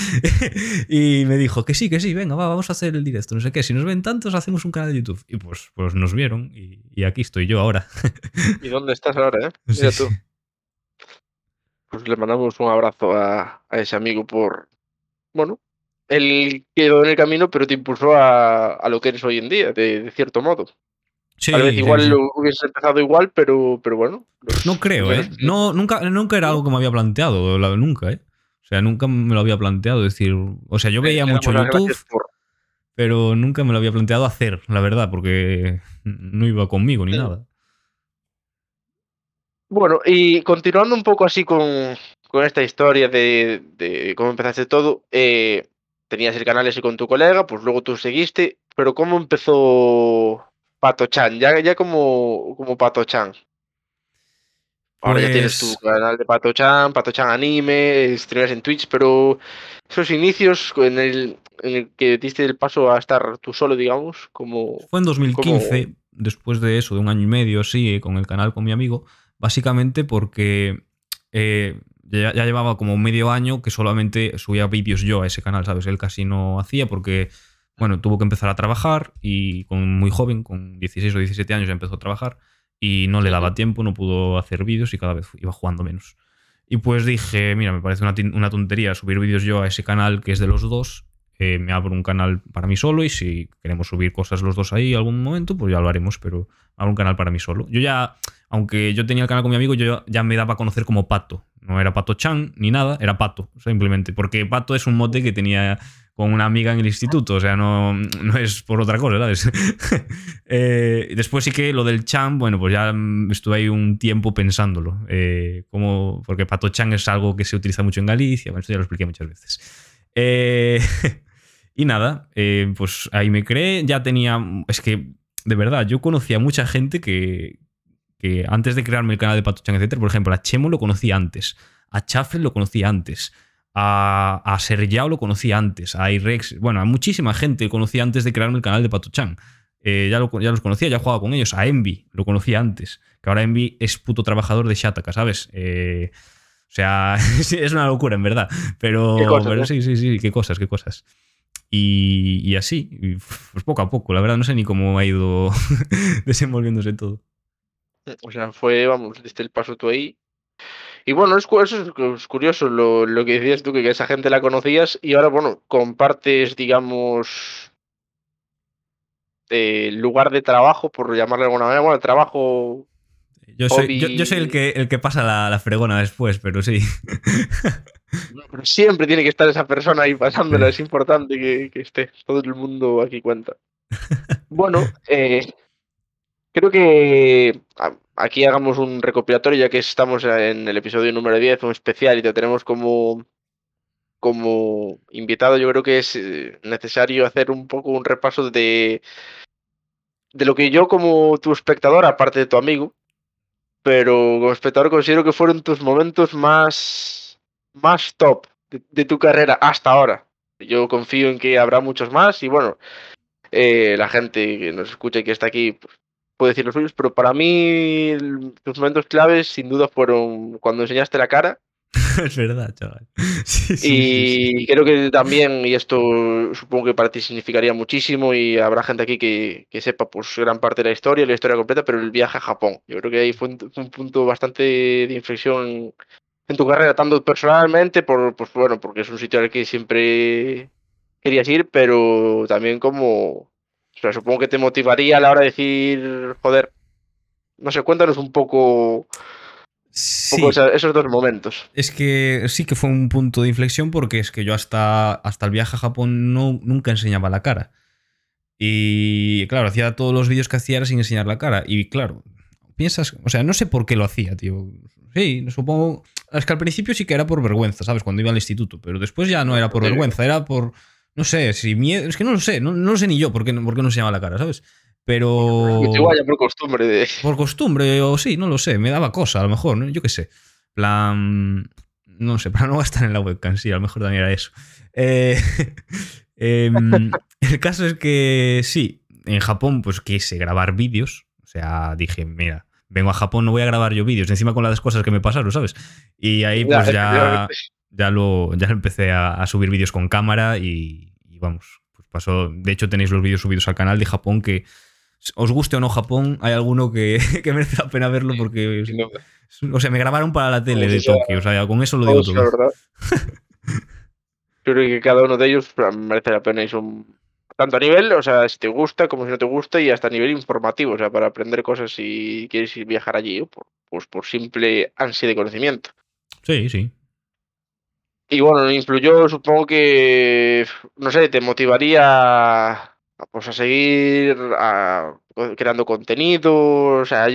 [SPEAKER 2] y me dijo, que sí, que sí, venga, va, vamos a hacer el directo, no sé qué, si nos ven tantos, hacemos un canal de YouTube. Y pues, pues nos vieron y, aquí estoy yo ahora.
[SPEAKER 1] ¿Y dónde estás ahora, eh? Mira tú. Pues le mandamos un abrazo a, a ese amigo por, bueno, él quedó en el camino, pero te impulsó a, lo que eres hoy en día, de, cierto modo. Sí, Tal vez igual lo hubiese empezado igual, pero, pero bueno.
[SPEAKER 2] no creo, ¿eh? No, nunca, nunca era algo que me había planteado, nunca, ¿eh? O sea, nunca me lo había planteado. decir, o sea, yo veía mucho YouTube, pero nunca me lo había planteado hacer, la verdad, porque no iba conmigo ni nada.
[SPEAKER 1] Bueno, y continuando un poco así con, con esta historia de, de, cómo empezaste todo, eh, tenías el canal ese con tu colega, pues luego tú seguiste, pero ¿cómo empezó Pato Chan? Ya, ya como, como Pato Chan. Ahora ya tienes tu pues canal de Pato Chan, Pato Chan Anime, streamas en Twitch, pero esos inicios en el, en el que diste el paso a estar tú solo, digamos, como...
[SPEAKER 2] Fue en 2015, después de eso, de un año y medio, sí, con el canal con mi amigo, básicamente porque eh, ya, llevaba como medio año que solamente subía vídeos yo a ese canal, ¿sabes? Él casi no hacía porque, bueno, tuvo que empezar a trabajar y con muy joven, con 16 o 17 años ya empezó a trabajar y no le daba tiempo, no pudo hacer vídeos y cada vez iba jugando menos. Y pues dije, mira, me parece una, tontería subir vídeos yo a ese canal que es de los dos. Eh, me abro un canal para mí solo y si queremos subir cosas los dos ahí algún momento, pues ya lo haremos, pero abro un canal para mí solo. Yo ya, aunque yo tenía el canal con mi amigo, yo ya me daba a conocer como Pato. No era Pato Chan ni nada, era Pato, simplemente. Porque Pato es un mote que tenía con una amiga en el instituto, o sea, no, no es por otra cosa, ¿sabes? Eh, después sí que lo del Chan, bueno, pues ya estuve ahí un tiempo pensándolo. Eh, como, porque Pato Chan es algo que se utiliza mucho en Galicia, bueno, esto ya lo expliqué muchas veces. Eh, y nada, pues ahí me creé, ya tenía, es que, de verdad, yo conocía mucha gente que, que antes de crearme el canal de Pato Chan, etc., por ejemplo, a Chemo lo conocí antes, a Chaffel lo conocí antes, a, a Sergiao lo conocí antes, a Irex, bueno, a muchísima gente lo conocí antes de crearme el canal de Pato Chan. Eh, ya, ya, los conocía, ya jugaba con ellos. A Envy lo conocía antes, que ahora Envy es puto trabajador de Shataka, ¿sabes? Eh, o sea, es una locura, en verdad. Pero, pero sí, sí, sí, qué cosas, qué cosas. Y, y así, pues poco a poco, la verdad no sé ni cómo ha ido desenvolviéndose todo.
[SPEAKER 1] O sea, fue, vamos, diste el paso tú ahí. Y bueno, es, eso es curioso lo, lo, que decías tú, que esa gente la conocías y ahora, bueno, compartes, digamos, el lugar de trabajo, por llamarle de alguna manera, bueno, el trabajo...
[SPEAKER 2] Yo soy, yo, soy el, que, el que pasa la, la fregona después, pero sí.
[SPEAKER 1] Siempre tiene que estar esa persona ahí pasándola, es importante que, que esté, todo el mundo aquí cuenta. Bueno, eh, Creo que aquí hagamos un recopilatorio, ya que estamos en el episodio número 10, un especial, y te tenemos como, como invitado. Yo creo que es eh, necesario hacer un poco un repaso de, de lo que yo, como tu espectador, aparte de tu amigo, pero como espectador considero que fueron tus momentos más, más top de, tu carrera hasta ahora. Yo confío en que habrá muchos más y bueno, eh, la gente que nos escucha y que está aquí pues, puede decir los suyos, pero para mí los momentos claves sin duda fueron cuando enseñaste la cara.
[SPEAKER 2] es verdad, chaval.
[SPEAKER 1] y creo que también, y esto supongo que para ti significaría muchísimo, y habrá gente aquí que, que, sepa pues gran parte de la historia, la historia completa, pero el viaje a Japón. Yo creo que ahí fue un, punto bastante de inflexión en, tu carrera, tanto personalmente, por, pues bueno, porque es un sitio al que siempre querías ir, pero también como o sea, supongo que te motivaría a la hora de decir, joder, no sé, cuéntanos un poco Sí. esos dos momentos.
[SPEAKER 2] Es que sí que fue un punto de inflexión porque es que yo hasta, hasta el viaje a Japón no, nunca enseñaba la cara. Y claro, hacía todos los vídeos que hacía sin enseñar la cara. Y claro, piensas, o sea, no sé por qué lo hacía, tío. Sí, supongo. Es que al principio sí que era por vergüenza, ¿sabes? Cuando iba al instituto. Pero después ya no era por vergüenza, era por. No sé, si miedo. Es que no lo sé, no, no lo sé ni yo por qué, por qué no enseñaba la cara, ¿sabes? Pero.
[SPEAKER 1] Igual por costumbre. De...
[SPEAKER 2] Por costumbre, o sí, no lo sé. Me daba cosa, a lo mejor, ¿no? yo qué sé. Plan. No sé, para no gastar en la webcam, sí, a lo mejor también era eso. Eh, em, el caso es que sí, en Japón, pues quise grabar vídeos. O sea, dije, mira, vengo a Japón, no voy a grabar yo vídeos. Encima con las cosas que me pasaron, ¿sabes? Y ahí, pues ya, ya, lo, ya empecé a, subir vídeos con cámara y, y vamos, pues pasó. De hecho, tenéis los vídeos subidos al canal de Japón que os guste o no Japón, hay alguno que, merece la pena verlo porque. o sea, me grabaron para la tele de Tokio. O sea, con eso lo digo todo.
[SPEAKER 1] Yo creo que cada uno de ellos merece la pena y son. Tanto a nivel, o sea, si te gusta como si no te gusta, y hasta a nivel informativo, o sea, para aprender cosas si quieres ir viajar allí, pues por simple ansia de conocimiento.
[SPEAKER 2] Sí, sí.
[SPEAKER 1] Y bueno, influyó, supongo que, no sé, te motivaría pues a seguir creando contenido, o sea,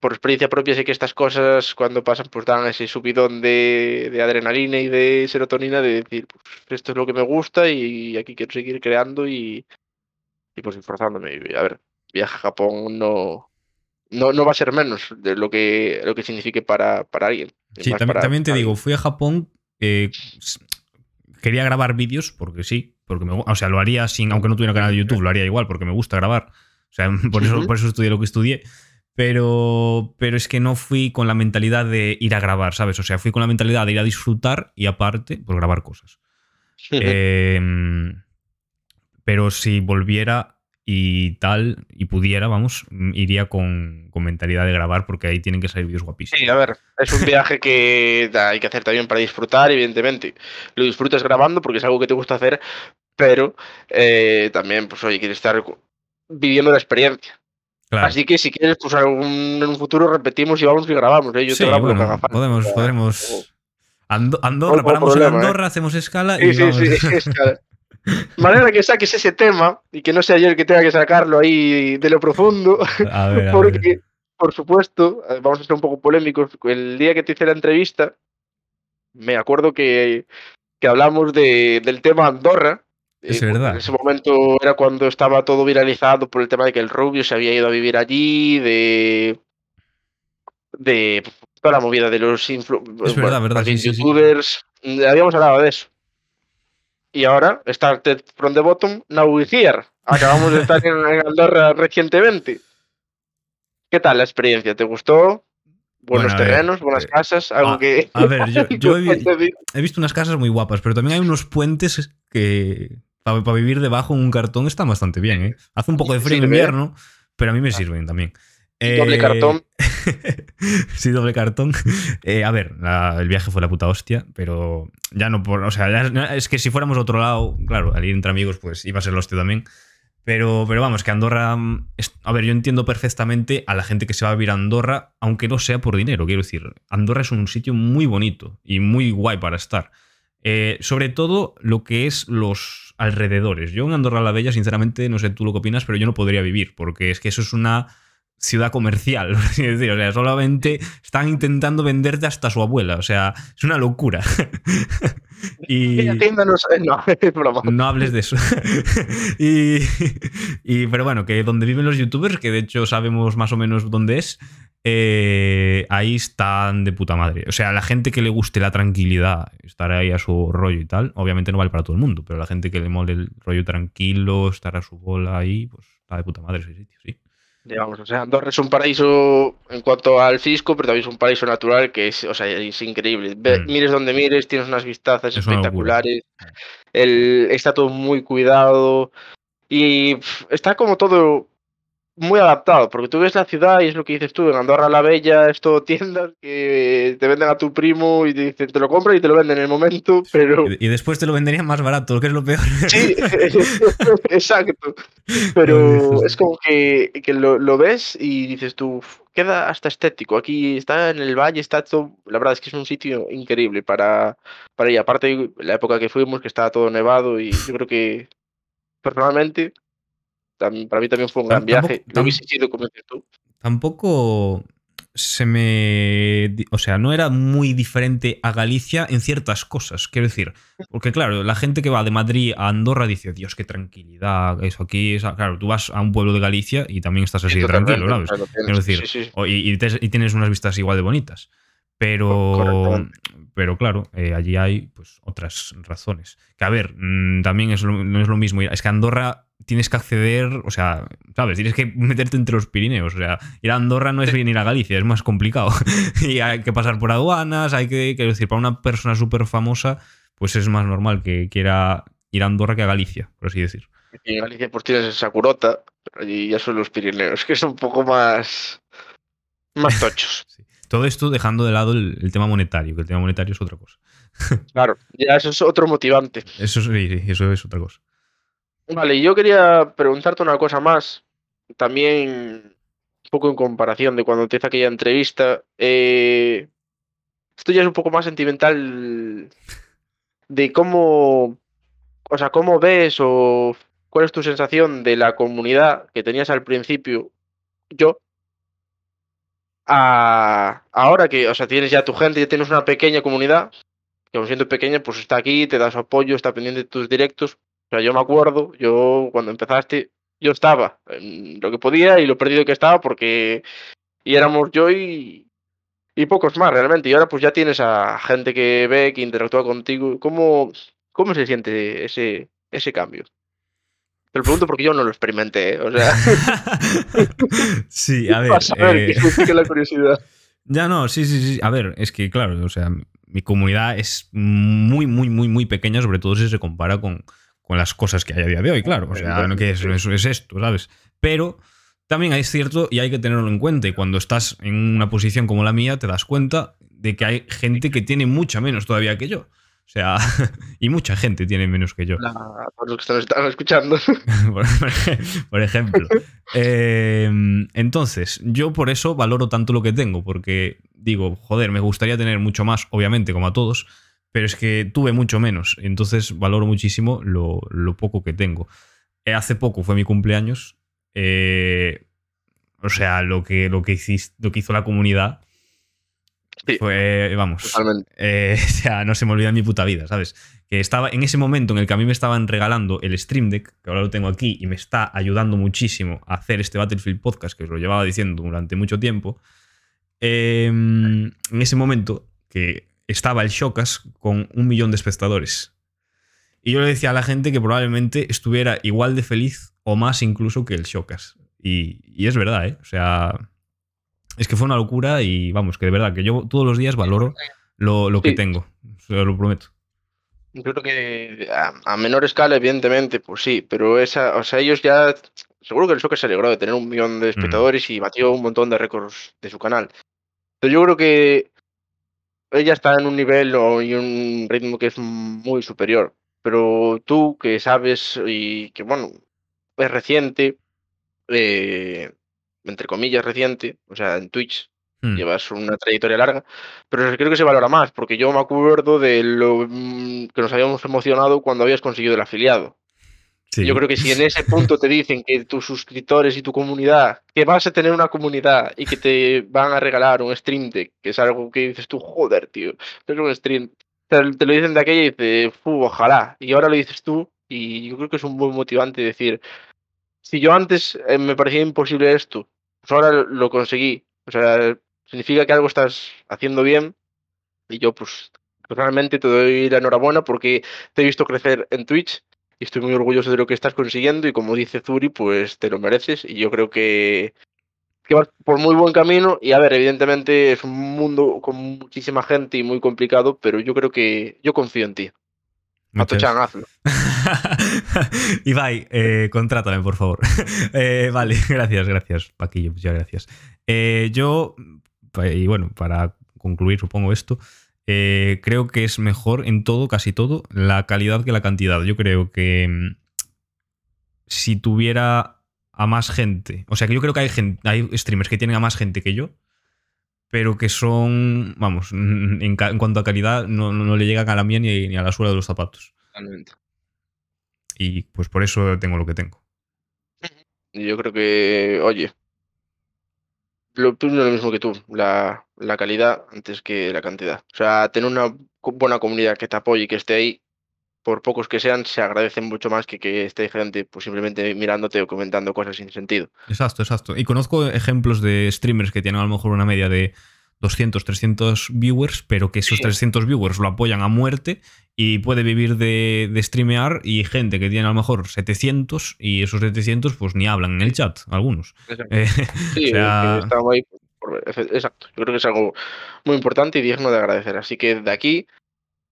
[SPEAKER 1] por experiencia propia sé que estas cosas cuando pasan pues dan ese subidón de, adrenalina y de serotonina de decir, pues esto es lo que me gusta y aquí quiero seguir creando y, y pues esforzándome. A ver, viaje a Japón no, no, no va a ser menos de lo que, lo que signifique para, para alguien.
[SPEAKER 2] Sí, también, te digo, fui a Japón, eh, quería grabar vídeos porque sí, porque me, o sea, lo haría sin, aunque no tuviera canal de YouTube, lo haría igual porque me gusta grabar. O sea, por eso, por eso estudié lo que estudié. Pero, pero es que no fui con la mentalidad de ir a grabar, ¿sabes? O sea, fui con la mentalidad de ir a disfrutar y aparte, pues grabar cosas. Em, pero si volviera y tal, y pudiera, vamos, iría con, con, mentalidad de grabar porque ahí tienen que salir vídeos guapísimos.
[SPEAKER 1] Sí, a ver, es un viaje que hay que hacer también para disfrutar, evidentemente. Lo disfrutas grabando porque es algo que te gusta hacer, pero eh, también, pues oye, quieres estar viviendo la experiencia. Así que si quieres, pues en un futuro repetimos y vamos y grabamos. ¿eh? Yo
[SPEAKER 2] sí, te bueno, que podemos, podremos. Andorra, paramos en Andorra, hacemos escala y sí, sí, sí, escala
[SPEAKER 1] manera que saques ese tema y que no sea yo el que tenga que sacarlo ahí de lo profundo. porque, por supuesto, eh, vamos a ser un poco polémicos. El día que te hice la entrevista, me acuerdo que, que hablamos de, del tema Andorra.
[SPEAKER 2] Es verdad.
[SPEAKER 1] En ese momento era cuando estaba todo viralizado por el tema de que el Rubio se había ido a vivir allí, de. de toda la movida de los
[SPEAKER 2] influencers. verdad, verdad,
[SPEAKER 1] youtubers. Habíamos hablado de eso. Y ahora, Started from the Bottom, now here. Acabamos de estar en, Andorra recientemente. ¿Qué tal la experiencia? ¿Te gustó? Buenos terrenos, buenas eh, casas, algo
[SPEAKER 2] a,
[SPEAKER 1] que.
[SPEAKER 2] A ver, yo, he, visto unas casas muy guapas, pero también hay unos puentes que para, vivir debajo en un cartón están bastante bien. ¿eh? Hace un poco de frío en invierno, pero a mí me sirven también.
[SPEAKER 1] Doble eh, cartón.
[SPEAKER 2] sí, doble cartón. Eh, a ver, el viaje fue la puta hostia, pero ya no por. O sea, es que si fuéramos a otro lado, claro, al ir entre amigos, pues iba a ser la hostia también. Pero, pero vamos, que Andorra. a ver, yo entiendo perfectamente a la gente que se va a vivir a Andorra, aunque no sea por dinero. Quiero decir, Andorra es un sitio muy bonito y muy guay para estar. Eh, sobre todo lo que es los alrededores. Yo en Andorra la Bella, sinceramente, no sé tú lo que opinas, pero yo no podría vivir, porque es que eso es una ciudad comercial, así decir. O sea, solamente están intentando venderte hasta su abuela. O sea, es una locura. y no, hables de eso. y, pero bueno, que donde viven los youtubers, que de hecho sabemos más o menos dónde es, eh, ahí están de puta madre. O sea, la gente que le guste la tranquilidad, estar ahí a su rollo y tal, obviamente no vale para todo el mundo, pero la gente que le mole el rollo tranquilo, estar a su bola ahí, pues está de puta madre ese sitio, sí
[SPEAKER 1] digamos, o sea, Andorra es un paraíso en cuanto al fisco, pero también es un paraíso natural que es, o sea, es increíble. Mm. Mires donde mires, tienes unas vistazas espectaculares. El, está todo muy cuidado y está como todo muy adaptado, porque tú ves la ciudad y es lo que dices tú, en Andorra la Bella es todo tiendas que te venden a tu primo y te dicen, te lo compran y te lo venden en el momento, pero...
[SPEAKER 2] Y después te lo venderían más barato, que es lo peor.
[SPEAKER 1] Sí, exacto. Pero es como que, que lo, lo, ves y dices tú, queda hasta estético. Aquí está en el valle, está todo... La verdad es que es un sitio increíble para, para ir. Aparte, la época que fuimos, que estaba todo nevado y yo creo que personalmente para mí también fue un gran viaje. Lo hubiese sido como tú.
[SPEAKER 2] Tampoco se me. O sea, no era muy diferente a Galicia en ciertas cosas. Quiero decir, porque claro, la gente que va de Madrid a Andorra dice, Dios, qué tranquilidad, eso aquí. Claro, tú vas a un pueblo de Galicia y también estás así de tranquilo, ¿sabes? Quiero decir, Y, y, tienes unas vistas igual de bonitas. Pero, pero claro, eh, allí hay pues, otras razones. Que a ver, mm, también es no es lo mismo. Es que Andorra tienes que acceder, o sea, ¿sabes? Tienes que meterte entre los Pirineos. O sea, ir a Andorra no es bien ir a Galicia, es más complicado. y hay que pasar por aduanas, hay que, quiero decir, para una persona súper famosa, pues es más normal que quiera ir a Andorra que a Galicia, por así decir.
[SPEAKER 1] Y en Galicia pues tienes Sacurota y ya son los Pirineos, que es un poco más, más tochos.
[SPEAKER 2] Todo esto dejando de lado el, tema monetario, que el tema monetario es otra cosa.
[SPEAKER 1] Claro, ya eso es otro motivante.
[SPEAKER 2] Eso sí, eso es otra cosa.
[SPEAKER 1] Vale, yo quería preguntarte una cosa más, también un poco en comparación de cuando te hice aquella entrevista. Eh, esto ya es un poco más sentimental de cómo, o sea, cómo ves o cuál es tu sensación de la comunidad que tenías al principio, yo, ahora que, o sea, tienes ya tu gente, ya tienes una pequeña comunidad, que aún siendo pequeña, pues está aquí, te da su apoyo, está pendiente de tus directos. O sea, yo me acuerdo, yo cuando empezaste, yo estaba en lo que podía y lo perdido que estaba porque y éramos yo y, y pocos más realmente. Y ahora pues ya tienes a gente que ve, que interactúa contigo. ¿Cómo, cómo se siente ese, ese cambio? Te lo pregunto porque yo no lo experimenté, ¿eh? o sea.
[SPEAKER 2] sí, a ver.
[SPEAKER 1] a ver, eh... la curiosidad.
[SPEAKER 2] Ya no, sí, sí, sí. A ver, es que claro, o sea, mi comunidad es muy, muy, muy, muy pequeña, sobre todo si se compara con, con las cosas que hay a día de hoy, claro. O sea, no que eso, es esto, ¿sabes? Pero también es cierto y hay que tenerlo en cuenta. Y cuando estás en una posición como la mía, te das cuenta de que hay gente que tiene mucha menos todavía que yo. O sea, y mucha gente tiene menos que yo.
[SPEAKER 1] por los que están escuchando.
[SPEAKER 2] por, ejemplo. Em, entonces, yo por eso valoro tanto lo que tengo, porque digo, joder, me gustaría tener mucho más, obviamente, como a todos, pero es que tuve mucho menos. Entonces, valoro muchísimo lo, poco que tengo. Eh, hace poco fue mi cumpleaños. Eh, o sea, lo que, lo, que hiciste, lo que hizo la comunidad fue, vamos, eh, o sea, no se me olvida en mi puta vida, ¿sabes? Que estaba en ese momento en el que a mí me estaban regalando el Stream Deck, que ahora lo tengo aquí y me está ayudando muchísimo a hacer este Battlefield podcast, que os lo llevaba diciendo durante mucho tiempo. Em, en ese momento que estaba el Shocas con un millón de espectadores. Y yo le decía a la gente que probablemente estuviera igual de feliz o más incluso que el Shocas. Y, y es verdad, ¿eh? O sea, es que fue una locura y vamos, que de verdad, que yo todos los días valoro lo, lo que tengo, lo prometo.
[SPEAKER 1] Yo creo que a, menor escala, evidentemente, pues sí, pero esa, o sea, ellos ya, seguro que el Soccer se alegró de tener un millón de mm. espectadores y batió un montón de récords de su canal. Pero yo creo que ella está en un nivel y un ritmo que es muy superior. Pero tú que sabes y que, bueno, es reciente, eh, entre comillas, reciente, o sea, en Twitch hmm. llevas una trayectoria larga, pero creo que se valora más, porque yo me acuerdo de lo mm, que nos habíamos emocionado cuando habías conseguido el afiliado. Yo creo que si en ese punto te dicen que tus suscriptores y tu comunidad, que vas a tener una comunidad y que te van a regalar un stream deck, que es algo que dices tú, joder, tío, es un stream. Te, lo dicen de aquella y dices, ojalá. Y ahora lo dices tú, y yo creo que es un buen motivante decir, si yo antes eh, me parecía imposible esto, pues ahora lo conseguí. O sea, significa que algo estás haciendo bien y yo pues personalmente te doy la enhorabuena porque te he visto crecer en Twitch y estoy muy orgulloso de lo que estás consiguiendo y como dice Zuri, pues te lo mereces y yo creo que, que vas por muy buen camino y a ver, evidentemente es un mundo con muchísima gente y muy complicado, pero yo creo que yo confío en ti. Pato-chan, hazlo.
[SPEAKER 2] Ibai, eh, contrátame, por favor. Eh, vale, gracias, gracias, Paquillo, muchas gracias. Eh, yo, y bueno, para concluir, supongo esto, eh, creo que es mejor en todo, casi todo, la calidad que la cantidad. Yo creo que mm, si tuviera a más gente, o sea que yo creo que hay, gente, hay streamers que tienen a más gente que yo, pero que son, vamos, en, en cuanto a calidad no, no, le llegan a la mía ni, ni, a la suela de los zapatos.
[SPEAKER 1] Totalmente.
[SPEAKER 2] Y pues por eso tengo lo que tengo.
[SPEAKER 1] Yo creo que, oye, lo, lo mismo que tú, la, la, calidad antes que la cantidad. O sea, tener una buena comunidad que te apoye y que esté ahí, por pocos que sean, se agradecen mucho más que que esté gente pues, simplemente mirándote o comentando cosas sin sentido.
[SPEAKER 2] Exacto, exacto. Y conozco ejemplos de streamers que tienen a lo mejor una media de 200, 300 viewers, pero que esos sí. 300 viewers lo apoyan a muerte y puede vivir de, de, streamear y gente que tiene a lo mejor 700 y esos 700 pues ni hablan en el chat, algunos.
[SPEAKER 1] Eh, sí, o sea... estamos ahí por, exacto. Yo creo que es algo muy importante y digno de agradecer. Así que de aquí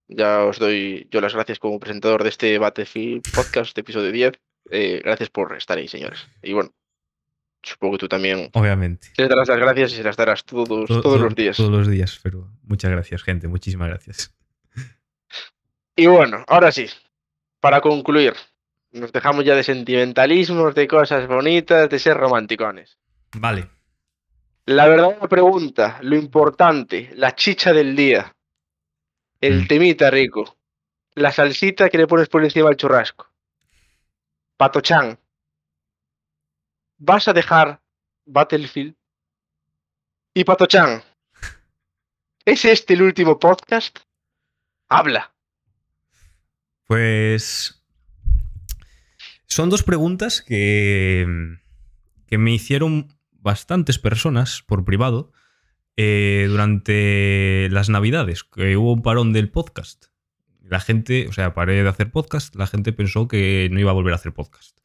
[SPEAKER 1] ya os doy yo las gracias como presentador de este Battlefield Podcast, de episodio 10. Eh, gracias por estar ahí, señores. Y bueno, supongo que tú también.
[SPEAKER 2] Obviamente.
[SPEAKER 1] Les darás las gracias y se las darás todos, todo, todos
[SPEAKER 2] todo,
[SPEAKER 1] los días.
[SPEAKER 2] Todos los días, pero muchas gracias, gente. Muchísimas gracias.
[SPEAKER 1] Y bueno, ahora sí, para concluir, nos dejamos ya de sentimentalismos, de cosas bonitas, de ser romanticones.
[SPEAKER 2] Vale.
[SPEAKER 1] La verdadera pregunta, lo importante, la chicha del día, el mm. temita rico, la salsita que le pones por encima al churrasco. Patochan, ¿vas a dejar Battlefield? Y Patochan, ¿es este el último podcast? Habla.
[SPEAKER 2] Pues son dos preguntas que, que me hicieron bastantes personas por privado eh, durante las navidades, que hubo un parón del podcast. La gente, o sea, paré de hacer podcast, la gente pensó que no iba a volver a hacer podcast.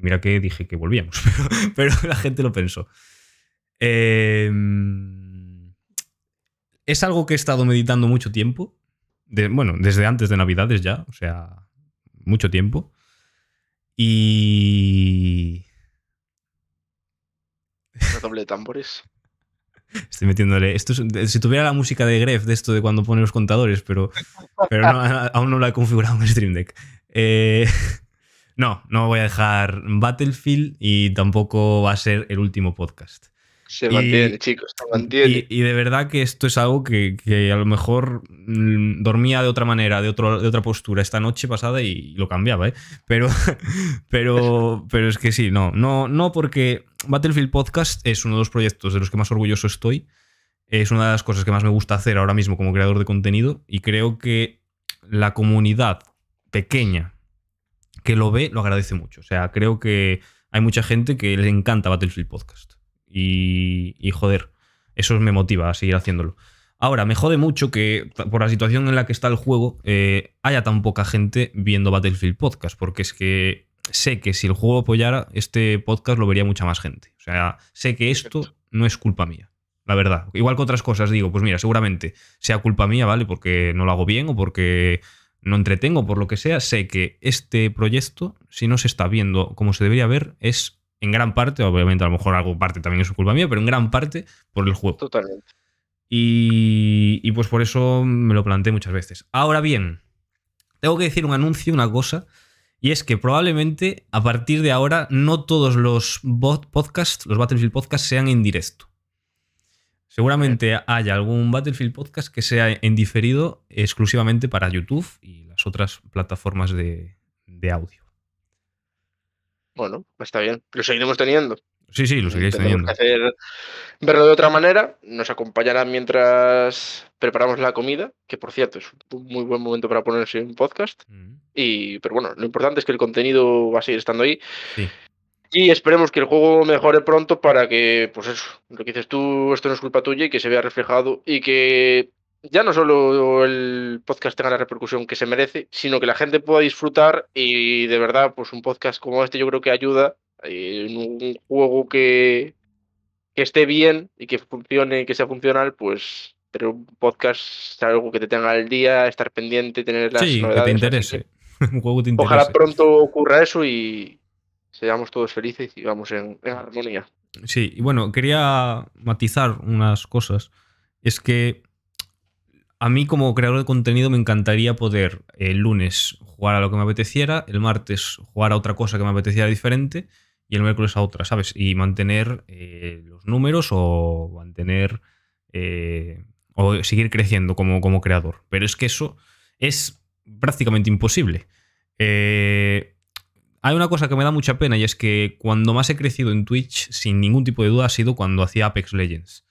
[SPEAKER 2] Mira que dije que volvíamos, pero, pero la gente lo pensó. Eh, es algo que he estado meditando mucho tiempo. De, bueno, desde antes de Navidades ya, o sea, mucho tiempo. Y.
[SPEAKER 1] Una doble de tambores.
[SPEAKER 2] Estoy metiéndole. Esto es, si tuviera la música de Gref, de esto de cuando pone los contadores, pero, pero no, aún no la he configurado en Stream Deck. Eh, no, no voy a dejar Battlefield y tampoco va a ser el último podcast.
[SPEAKER 1] Se mantiene, y, chicos, se mantiene.
[SPEAKER 2] Y, y, de verdad que esto es algo que, que, a lo mejor mm, dormía de otra manera, de, otro, de otra postura esta noche pasada y lo cambiaba, ¿eh? Pero, pero, pero es que sí, no, no, no porque Battlefield Podcast es uno de los proyectos de los que más orgulloso estoy. Es una de las cosas que más me gusta hacer ahora mismo como creador de contenido y creo que la comunidad pequeña que lo ve lo agradece mucho. O sea, creo que hay mucha gente que le encanta Battlefield Podcast. Y, y, joder, eso me motiva a seguir haciéndolo. Ahora, me jode mucho que por la situación en la que está el juego eh, haya tan poca gente viendo Battlefield Podcast, porque es que sé que si el juego apoyara, este podcast lo vería mucha más gente. O sea, sé que esto no es culpa mía, la verdad. Igual que otras cosas, digo, pues mira, seguramente sea culpa mía, ¿vale? Porque no lo hago bien o porque no entretengo, por lo que sea, sé que este proyecto, si no se está viendo como se debería ver, es en gran parte, obviamente a lo mejor algo parte también es culpa mía, pero en gran parte por el juego.
[SPEAKER 1] Totalmente.
[SPEAKER 2] Y, y, pues por eso me lo planteé muchas veces. Ahora bien, tengo que decir un anuncio, una cosa, y es que probablemente a partir de ahora no todos los podcasts, los Battlefield podcasts, sean en directo. Seguramente haya algún Battlefield podcast que sea en diferido exclusivamente para YouTube y las otras plataformas de, de audio.
[SPEAKER 1] Bueno, está bien. Lo seguiremos teniendo.
[SPEAKER 2] Sí, sí, lo seguiréis teniendo.
[SPEAKER 1] Que hacer, verlo de otra manera. Nos acompañarán mientras preparamos la comida, que por cierto es un muy buen momento para ponerse un podcast. Mm. Y, pero bueno, lo importante es que el contenido va a seguir estando ahí.
[SPEAKER 2] Sí.
[SPEAKER 1] Y esperemos que el juego mejore pronto para que, pues eso, lo que dices tú, esto no es culpa tuya y que se vea reflejado y que ya no solo el podcast tenga la repercusión que se merece, sino que la gente pueda disfrutar y de verdad, pues un podcast como este yo creo que ayuda en un juego que, que esté bien y que funcione, que sea funcional, pues pero un podcast es algo que te tenga al día, estar pendiente, tener las
[SPEAKER 2] sí,
[SPEAKER 1] novedades.
[SPEAKER 2] que te interese. un juego que te interese.
[SPEAKER 1] Ojalá pronto ocurra eso y seamos todos felices y vamos en, armonía.
[SPEAKER 2] Sí, y bueno, quería matizar unas cosas. Es que a mí como creador de contenido me encantaría poder el lunes jugar a lo que me apeteciera, el martes jugar a otra cosa que me apeteciera diferente y el miércoles a otra, ¿sabes? Y mantener eh, los números o mantener... eh, o seguir creciendo como, como creador. Pero es que eso es prácticamente imposible. Eh, hay una cosa que me da mucha pena y es que cuando más he crecido en Twitch, sin ningún tipo de duda, ha sido cuando hacía Apex Legends.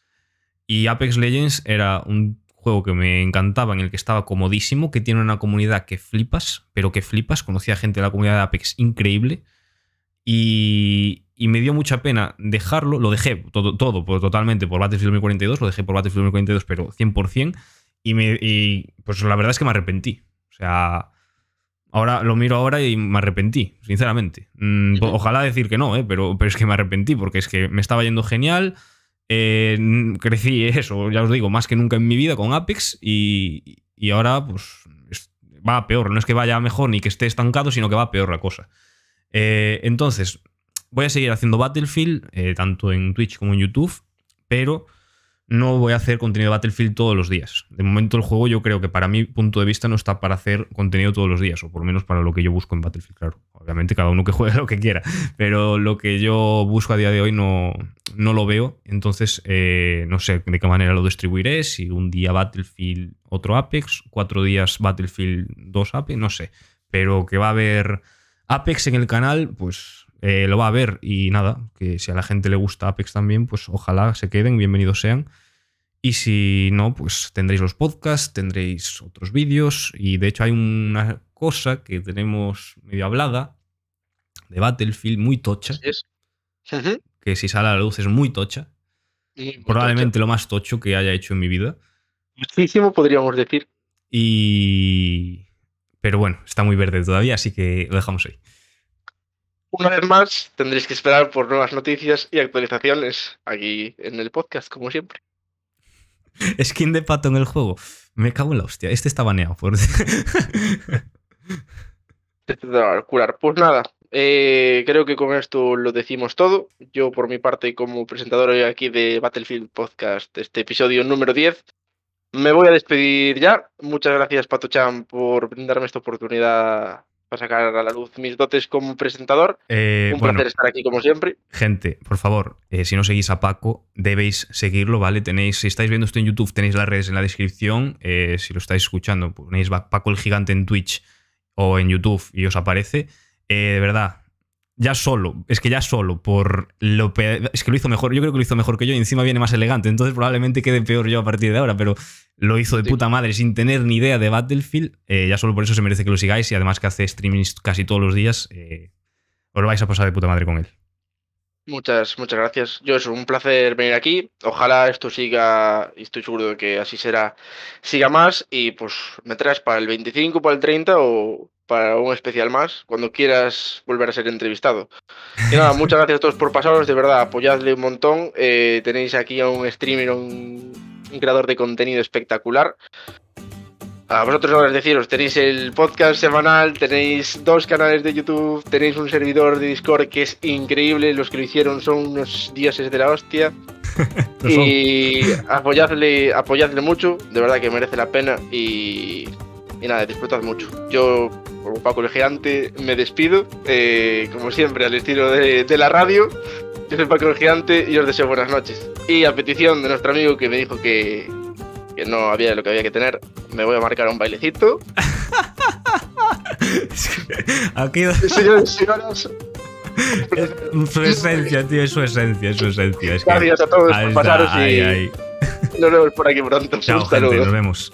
[SPEAKER 2] Y Apex Legends era un juego que me encantaba, en el que estaba comodísimo, que tiene una comunidad que flipas, pero que flipas. Conocía gente de la comunidad de Apex increíble. Y, me dio mucha pena dejarlo. Lo dejé todo, todo por- totalmente por Battlefield 2042, lo dejé por Battlefield 2042, pero 100%. Y, me, y pues la verdad es que me arrepentí. O sea, ahora lo miro ahora y me arrepentí, sinceramente. Mm. Ojalá decir que no, ¿eh? pero, pero es que me arrepentí porque es que me estaba yendo genial. eh, crecí eso, ya os digo, más que nunca en mi vida con Apex y, y ahora pues es- va peor. No es que vaya mejor ni que esté estancado, sino que va peor la cosa. Eh, entonces, voy a seguir haciendo Battlefield, eh, tanto en Twitch como en YouTube, pero no voy a hacer contenido de Battlefield todos los días. De momento el juego yo creo que para mi punto de vista no está para hacer contenido todos los días, o por lo menos para lo que yo busco en Battlefield, claro. Obviamente cada uno que juegue lo que quiera, pero lo que yo busco a día de hoy no, no lo veo, entonces eh, no sé de qué manera lo distribuiré, si un día Battlefield otro Apex, cuatro días Battlefield 2 Apex, no sé, pero que va a haber Apex en el canal, pues eh, lo va a ver y nada, que si a la gente le gusta Apex también, pues ojalá se queden, bienvenidos sean. Y si no, pues tendréis los podcasts, tendréis otros vídeos y de hecho hay una cosa que tenemos medio hablada de Battlefield muy tocha,
[SPEAKER 1] es.
[SPEAKER 2] Que si sale a la luz es muy tocha,
[SPEAKER 1] muy
[SPEAKER 2] probablemente lo más tocho que haya hecho en mi vida.
[SPEAKER 1] Muchísimo podríamos decir.
[SPEAKER 2] Y... Pero bueno, está muy verde todavía, así que lo dejamos ahí.
[SPEAKER 1] Una vez más, tendréis que esperar por nuevas noticias y actualizaciones aquí en el podcast, como siempre.
[SPEAKER 2] Skin de pato en el juego. Me cago en la hostia. Este está baneado. Por...
[SPEAKER 1] Curar. Pues nada, eh, creo que con esto lo decimos todo. Yo, por mi parte, como presentador hoy aquí de Battlefield Podcast, este episodio número 10, me voy a despedir ya. Muchas gracias, Pato Chan, por brindarme esta oportunidad para sacar a la luz mis dotes como presentador.
[SPEAKER 2] Eh,
[SPEAKER 1] Un
[SPEAKER 2] bueno,
[SPEAKER 1] placer estar aquí, como siempre.
[SPEAKER 2] gente, por favor, eh, si no seguís a Paco, debéis seguirlo, ¿vale? Tenéis, si estáis viendo esto en YouTube, tenéis las redes en la descripción. Eh, si lo estáis escuchando, ponéis Paco el Gigante en Twitch o en YouTube y os aparece. De verdad, ya solo, es que ya solo por lo es que lo hizo mejor, yo creo que lo hizo mejor que yo y encima viene más elegante, entonces probablemente quede peor yo a partir de ahora, pero lo hizo de
[SPEAKER 1] Sí.
[SPEAKER 2] puta madre sin tener ni idea de Battlefield, eh, ya solo por eso se merece que lo sigáis y además que hace streamings casi todos los días, eh, os lo vais a pasar de puta madre con él.
[SPEAKER 1] Muchas, muchas gracias. Yo es un placer venir aquí. Ojalá esto siga, y estoy seguro de que así será, siga más. Y pues me traes para el 25, para el 30 o para un especial más, cuando quieras volver a ser entrevistado. Y nada, muchas gracias a todos por pasaros, de verdad, apoyadle un montón. Eh, tenéis aquí a un streamer, un, un creador de contenido espectacular. A vosotros ahora es deciros, tenéis el podcast semanal, tenéis dos canales de YouTube, tenéis un servidor de Discord que es increíble, los que lo hicieron son unos dioses de la hostia. Y apoyadle, apoyadle mucho, de verdad que merece la pena y, y nada, disfrutad mucho. Yo, como Paco el Gigante, me despido, eh, como siempre, al estilo de, de la radio. Yo soy Paco el Gigante y os deseo buenas noches. Y a petición de nuestro amigo que me dijo que, que no había lo que había que tener, me voy a marcar un bailecito.
[SPEAKER 2] Aquí
[SPEAKER 1] Señores y señoras,
[SPEAKER 2] su esencia, tío, es su esencia, es su esencia. Es que-
[SPEAKER 1] gracias a todos por pasaros y nos vemos por aquí pronto.
[SPEAKER 2] Chao, gente, nos vemos.